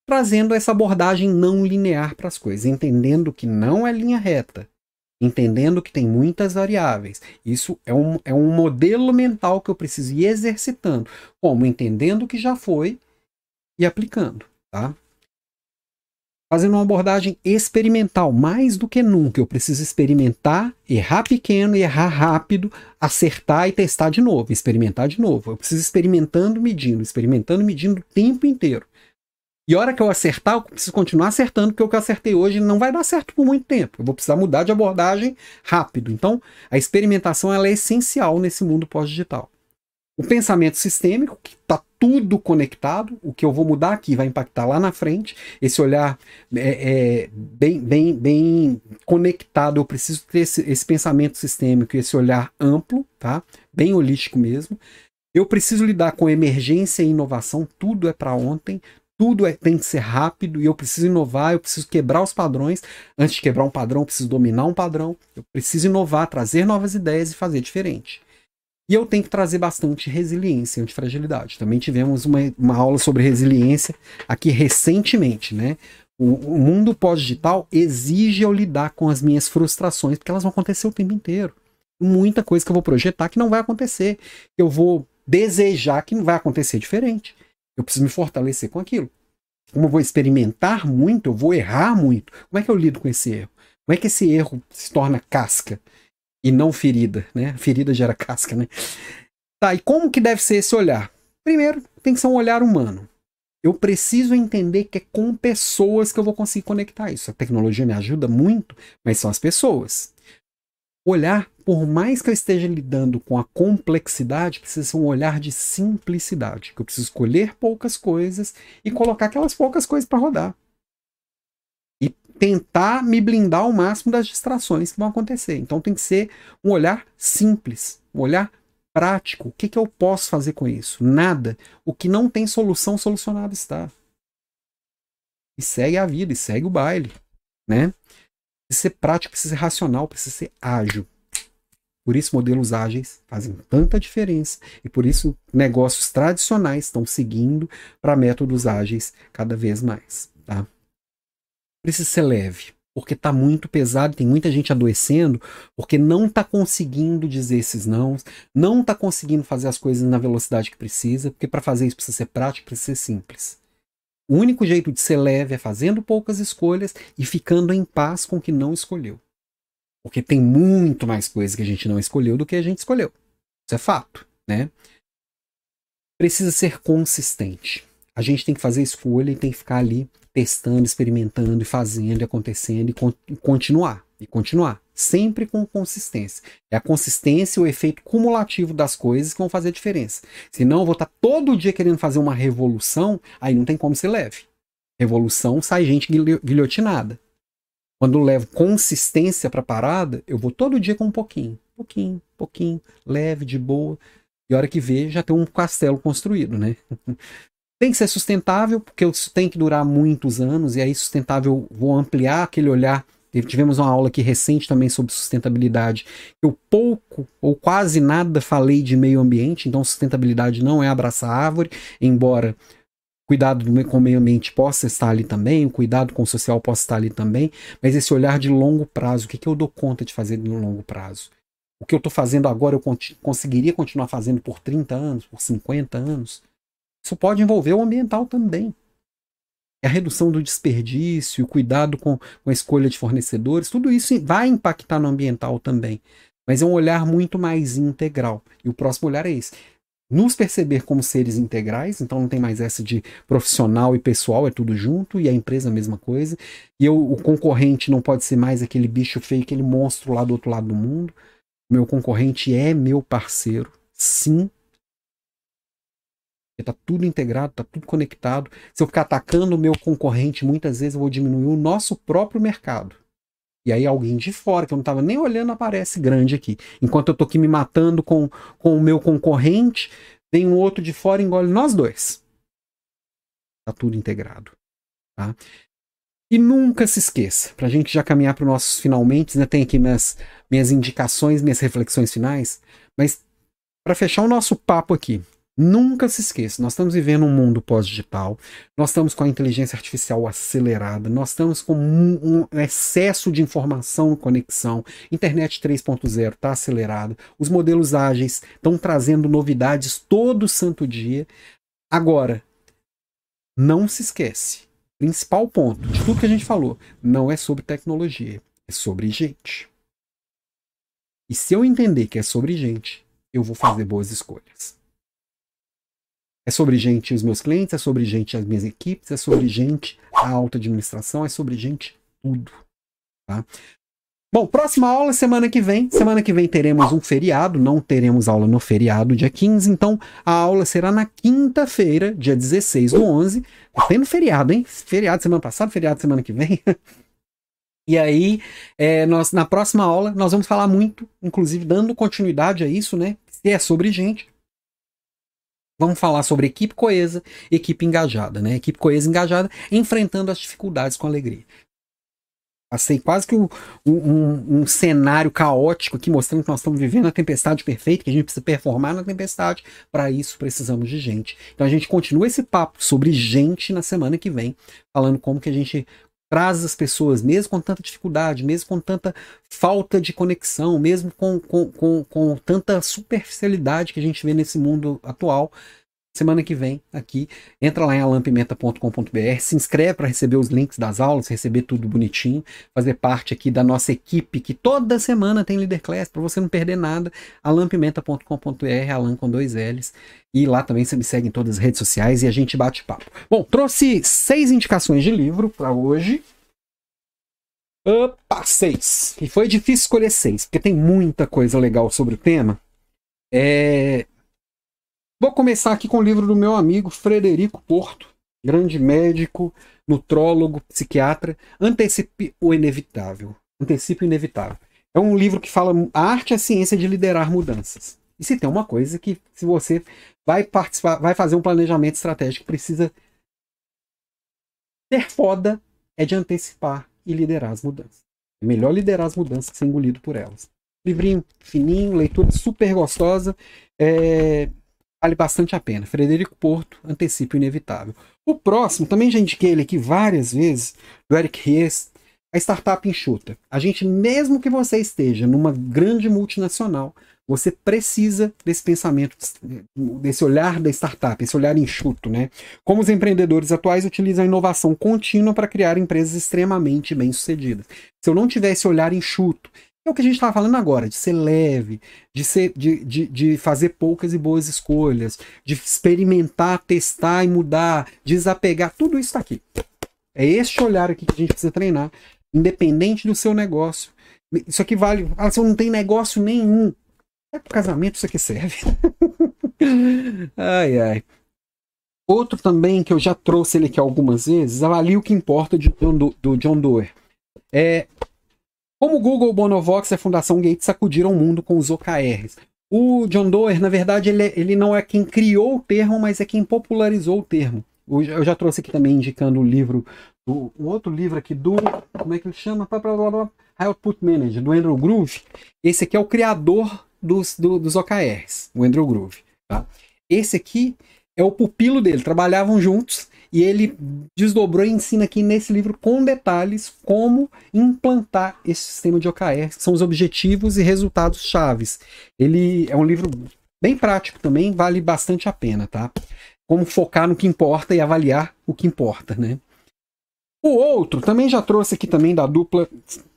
trazendo essa abordagem não linear para as coisas, entendendo que não é linha reta, entendendo que tem muitas variáveis. Isso é um, é um modelo mental que eu preciso ir exercitando, como entendendo o que já foi e aplicando. Tá? Fazendo uma abordagem experimental, mais do que nunca. Eu preciso experimentar, errar pequeno errar rápido, acertar e testar de novo, experimentar de novo. Eu preciso experimentando, medindo, experimentando, medindo o tempo inteiro. E a hora que eu acertar, eu preciso continuar acertando, porque o que eu acertei hoje não vai dar certo por muito tempo. Eu vou precisar mudar de abordagem rápido. Então, a experimentação ela é essencial nesse mundo pós-digital. O pensamento sistêmico, que está tudo conectado, o que eu vou mudar aqui vai impactar lá na frente. Esse olhar é, é bem, bem, bem conectado. Eu preciso ter esse, esse pensamento sistêmico, esse olhar amplo, tá? Bem holístico mesmo. Eu preciso lidar com emergência e inovação. Tudo é para ontem. Tudo é, tem que ser rápido e eu preciso inovar, eu preciso quebrar os padrões. Antes de quebrar um padrão, eu preciso dominar um padrão. Eu preciso inovar, trazer novas ideias e fazer diferente. E eu tenho que trazer bastante resiliência, antifragilidade. Também tivemos uma, uma aula sobre resiliência aqui recentemente, né? O, o mundo pós-digital exige eu lidar com as minhas frustrações, porque elas vão acontecer o tempo inteiro. Muita coisa que eu vou projetar que não vai acontecer. Eu vou desejar que não vai acontecer diferente. Eu preciso me fortalecer com aquilo. Como eu vou experimentar muito, eu vou errar muito. Como é que eu lido com esse erro? Como é que esse erro se torna casca? E não ferida, né? Ferida gera casca, né? Tá, e como que deve ser esse olhar? Primeiro, tem que ser um olhar humano. Eu preciso entender que é com pessoas que eu vou conseguir conectar isso. A tecnologia me ajuda muito, mas são as pessoas. Olhar, por mais que eu esteja lidando com a complexidade, precisa ser um olhar de simplicidade. Que eu preciso escolher poucas coisas e colocar aquelas poucas coisas para rodar tentar me blindar ao máximo das distrações que vão acontecer. Então tem que ser um olhar simples, um olhar prático. O que, que eu posso fazer com isso? Nada. O que não tem solução, solucionado está. E segue a vida, e segue o baile. Né? Precisa ser prático, precisa ser racional, precisa ser ágil. Por isso, modelos ágeis fazem tanta diferença e por isso negócios tradicionais estão seguindo para métodos ágeis cada vez mais. Tá? Precisa ser leve, porque está muito pesado, tem muita gente adoecendo, porque não está conseguindo dizer esses não, não está conseguindo fazer as coisas na velocidade que precisa, porque para fazer isso precisa ser prático, precisa ser simples. O único jeito de ser leve é fazendo poucas escolhas e ficando em paz com o que não escolheu. Porque tem muito mais coisas que a gente não escolheu do que a gente escolheu. Isso é fato, né? Precisa ser consistente. A gente tem que fazer escolha e tem que ficar ali testando, experimentando e fazendo, e acontecendo e, con e continuar. E continuar. sempre com consistência. É a consistência e o efeito cumulativo das coisas que vão fazer a diferença. Senão eu vou estar todo dia querendo fazer uma revolução, aí não tem como ser leve. Revolução sai gente guilhotinada. Quando eu levo consistência para a parada, eu vou todo dia com um pouquinho, pouquinho, pouquinho, leve, de boa. E a hora que vê, já tem um castelo construído, né? tem que ser sustentável, porque isso tem que durar muitos anos, e aí sustentável, vou ampliar aquele olhar. Tivemos uma aula aqui recente também sobre sustentabilidade. Eu pouco ou quase nada falei de meio ambiente, então sustentabilidade não é abraçar árvore, embora cuidado com o meio ambiente possa estar ali também, cuidado com o social possa estar ali também, mas esse olhar de longo prazo, o que, que eu dou conta de fazer no longo prazo? O que eu estou fazendo agora eu conseguiria continuar fazendo por 30 anos, por 50 anos? Isso pode envolver o ambiental também. A redução do desperdício, o cuidado com, com a escolha de fornecedores, tudo isso vai impactar no ambiental também. Mas é um olhar muito mais integral. E o próximo olhar é esse nos perceber como seres integrais, então não tem mais essa de profissional e pessoal, é tudo junto, e a empresa a mesma coisa. E eu, o concorrente não pode ser mais aquele bicho feio, aquele monstro lá do outro lado do mundo. Meu concorrente é meu parceiro, sim. Está tudo integrado, está tudo conectado. Se eu ficar atacando o meu concorrente, muitas vezes eu vou diminuir o nosso próprio mercado. E aí alguém de fora, que eu não estava nem olhando, aparece grande aqui. Enquanto eu estou aqui me matando com, com o meu concorrente, vem um outro de fora e engole nós dois. Tá tudo integrado. Tá? E nunca se esqueça, para a gente já caminhar para os nossos finalmente, né, tem aqui minhas, minhas indicações, minhas reflexões finais, mas para fechar o nosso papo aqui, Nunca se esqueça, nós estamos vivendo um mundo pós-digital, nós estamos com a inteligência artificial acelerada, nós estamos com um, um excesso de informação e conexão, internet 3.0 está acelerada, os modelos ágeis estão trazendo novidades todo santo dia. Agora, não se esquece, principal ponto de tudo que a gente falou, não é sobre tecnologia, é sobre gente. E se eu entender que é sobre gente, eu vou fazer boas escolhas. É sobre gente os meus clientes, é sobre gente as minhas equipes, é sobre gente a alta administração, é sobre gente tudo. Tá? Bom, próxima aula semana que vem. Semana que vem teremos um feriado, não teremos aula no feriado, dia 15, então a aula será na quinta-feira, dia 16 do 11. Tá tendo feriado, hein? Feriado semana passada, feriado semana que vem. E aí, é, nós, na próxima aula, nós vamos falar muito, inclusive dando continuidade a isso, né? Que é sobre gente. Vamos falar sobre equipe coesa, equipe engajada, né? Equipe coesa engajada, enfrentando as dificuldades com alegria. Passei quase que um, um, um, cenário caótico aqui, mostrando que nós estamos vivendo a tempestade perfeita, que a gente precisa performar na tempestade. Para isso, precisamos de gente. Então, a gente continua esse papo sobre gente na semana que vem, falando como que a gente traz as pessoas, mesmo com tanta dificuldade, mesmo com tanta falta de conexão, mesmo com, com, com, com tanta superficialidade que a gente vê nesse mundo atual. Semana que vem, aqui, entra lá em alampimenta.com.br, se inscreve para receber os links das aulas, receber tudo bonitinho, fazer parte aqui da nossa equipe, que toda semana tem Leader Class, para você não perder nada, alampimenta.com.br, alan com dois L's, e lá também você me segue em todas as redes sociais e a gente bate papo. Bom, trouxe seis indicações de livro para hoje. Opa, seis. E foi difícil escolher seis, porque tem muita coisa legal sobre o tema. É, Vou começar aqui com o livro do meu amigo Frederico Porto, grande médico, nutrólogo, psiquiatra, Antecipe o Inevitável. Antecipe o Inevitável. É um livro que fala a arte e a ciência de liderar mudanças. E se tem uma coisa que, se você vai participar, vai fazer um planejamento estratégico, precisa ter foda, é de antecipar e liderar as mudanças. É melhor liderar as mudanças que ser engolido por elas. Livrinho fininho, leitura super gostosa. É, vale bastante a pena. Frederico Porto, Antecipe o Inevitável. O próximo, também já indiquei ele aqui várias vezes, do Eric Ries, a startup enxuta. A gente, mesmo que você esteja numa grande multinacional, você precisa desse pensamento, desse olhar da startup, esse olhar enxuto, né? Como os empreendedores atuais utilizam a inovação contínua para criar empresas extremamente bem-sucedidas. Se eu não tiver esse olhar enxuto, é o que a gente estava falando agora, de ser leve, de, ser, de, de, de fazer poucas e boas escolhas, de experimentar, testar e mudar, desapegar, tudo isso está aqui. É este olhar aqui que a gente precisa treinar, independente do seu negócio. Isso aqui vale. Ah, você não tem negócio nenhum. É pro casamento isso aqui serve. ai, ai. Outro também que eu já trouxe ele aqui algumas vezes, avalie o que importa de, do, do John Doerr. É, como Google, Bonovox e a Fundação Gates sacudiram o mundo com os OKRs. O John Doerr, na verdade, ele, é, ele não é quem criou o termo, mas é quem popularizou o termo. Eu já trouxe aqui também indicando o livro, do, um outro livro aqui do, como é que ele chama? Output Manager, do Andrew Groove. Esse aqui é o criador dos, do, dos OKRs, o Andrew Groove. Tá? Esse aqui é o pupilo dele, trabalhavam juntos e ele desdobrou e ensina aqui nesse livro com detalhes como implantar esse sistema de OKR, que são os objetivos e resultados chaves. Ele é um livro bem prático também, vale bastante a pena, tá? Como focar no que importa e avaliar o que importa, né? O outro, também já trouxe aqui também da dupla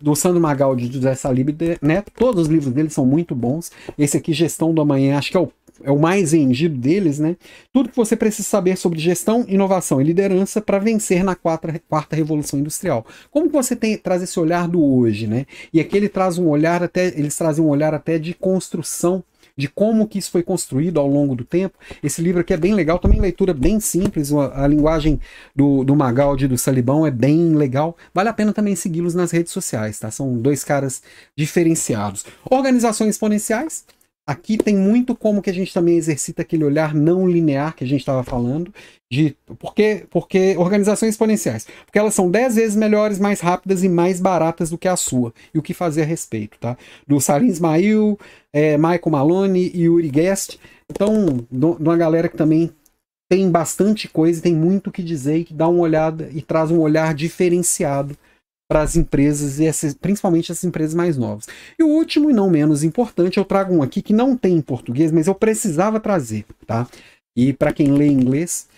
do Sandro Magaldi e José Salib Neto. Todos os livros dele são muito bons. Esse aqui, Gestão do Amanhã, acho que é o é o mais vendido deles, né? Tudo que você precisa saber sobre gestão, inovação e liderança para vencer na quarta, quarta revolução industrial. Como que você tem, traz esse olhar do hoje, né? E aqui ele traz um olhar até, eles trazem um olhar até de construção de como que isso foi construído ao longo do tempo. Esse livro aqui é bem legal, também leitura bem simples, a, linguagem do, do Magaldi e do Salibão é bem legal. Vale a pena também segui-los nas redes sociais, tá? São dois caras diferenciados. Organizações exponenciais, Aqui tem muito como que a gente também exercita aquele olhar não linear que a gente estava falando, de porque, porque organizações exponenciais, porque elas são 10 vezes melhores, mais rápidas e mais baratas do que a sua, e o que fazer a respeito, tá? Do Salim Ismail, é, Michael Malone e Uri Guest, então, de uma galera que também tem bastante coisa, tem muito o que dizer e que dá uma olhada e traz um olhar diferenciado para as empresas, e essas, principalmente as empresas mais novas. E o último e não menos importante, eu trago um aqui que não tem em português, mas eu precisava trazer, tá? E para quem lê inglês,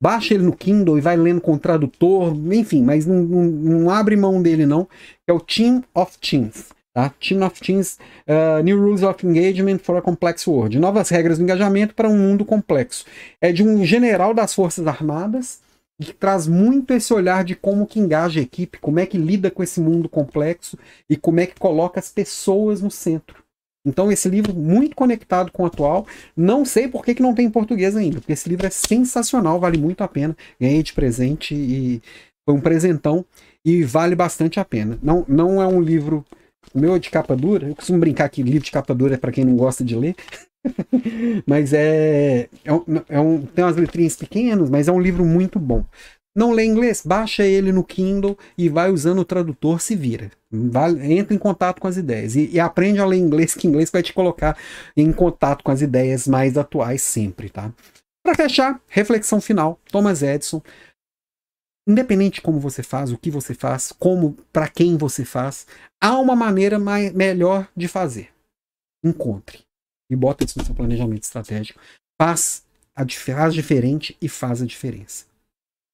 baixa ele no Kindle e vai lendo com tradutor, enfim, mas não, não, não abre mão dele não, é o Team of Teams. Tá? Team of Teams, uh, New Rules of Engagement for a Complex World. Novas regras do engajamento para um mundo complexo. É de um general das Forças Armadas, que traz muito esse olhar de como que engaja a equipe, como é que lida com esse mundo complexo e como é que coloca as pessoas no centro. Então esse livro muito conectado com o atual, não sei por que, que não tem em português ainda, porque esse livro é sensacional, vale muito a pena. Ganhei de presente e foi um presentão e vale bastante a pena. Não, não é um livro o meu é de capa dura, eu costumo brincar que livro de capa dura é para quem não gosta de ler, mas é, é, um, é um, tem umas letrinhas pequenas, mas é um livro muito bom. Não lê inglês? Baixa ele no Kindle e vai usando o tradutor, se vira. Entra em contato com as ideias. E, e, aprende a ler inglês, que inglês vai te colocar em contato com as ideias mais atuais sempre, tá? Para fechar, reflexão final, Thomas Edison. Independente de como você faz, o que você faz, como, para quem você faz, há uma maneira mais, melhor de fazer. Encontre e bota isso no seu planejamento estratégico. Faz, a, faz diferente e faz a diferença.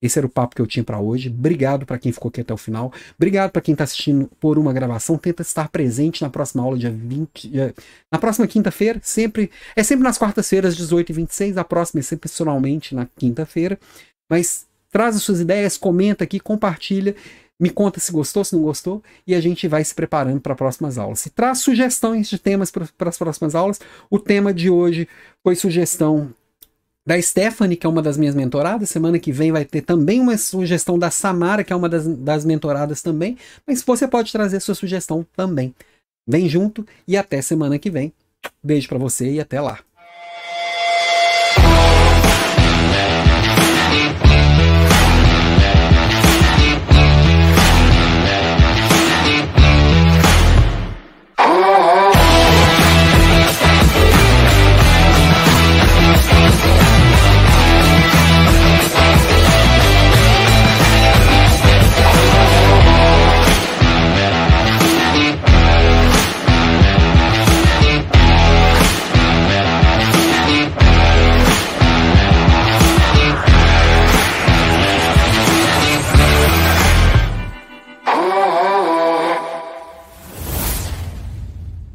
Esse era o papo que eu tinha para hoje. Obrigado para quem ficou aqui até o final. Obrigado para quem está assistindo por uma gravação. Tenta estar presente na próxima aula, dia 20. na próxima quinta-feira. Sempre. É sempre nas quartas-feiras, 18 e 26. A próxima é sempre na quinta-feira. Mas traz as suas ideias, comenta aqui, compartilha. Me conta se gostou, se não gostou, e a gente vai se preparando para próximas aulas. Se traz sugestões de temas para as próximas aulas, o tema de hoje foi sugestão da Stephanie, que é uma das minhas mentoradas. Semana que vem vai ter também uma sugestão da Samara, que é uma das, das mentoradas também. Mas você pode trazer sua sugestão também. Vem junto e até semana que vem. Beijo para você e até lá.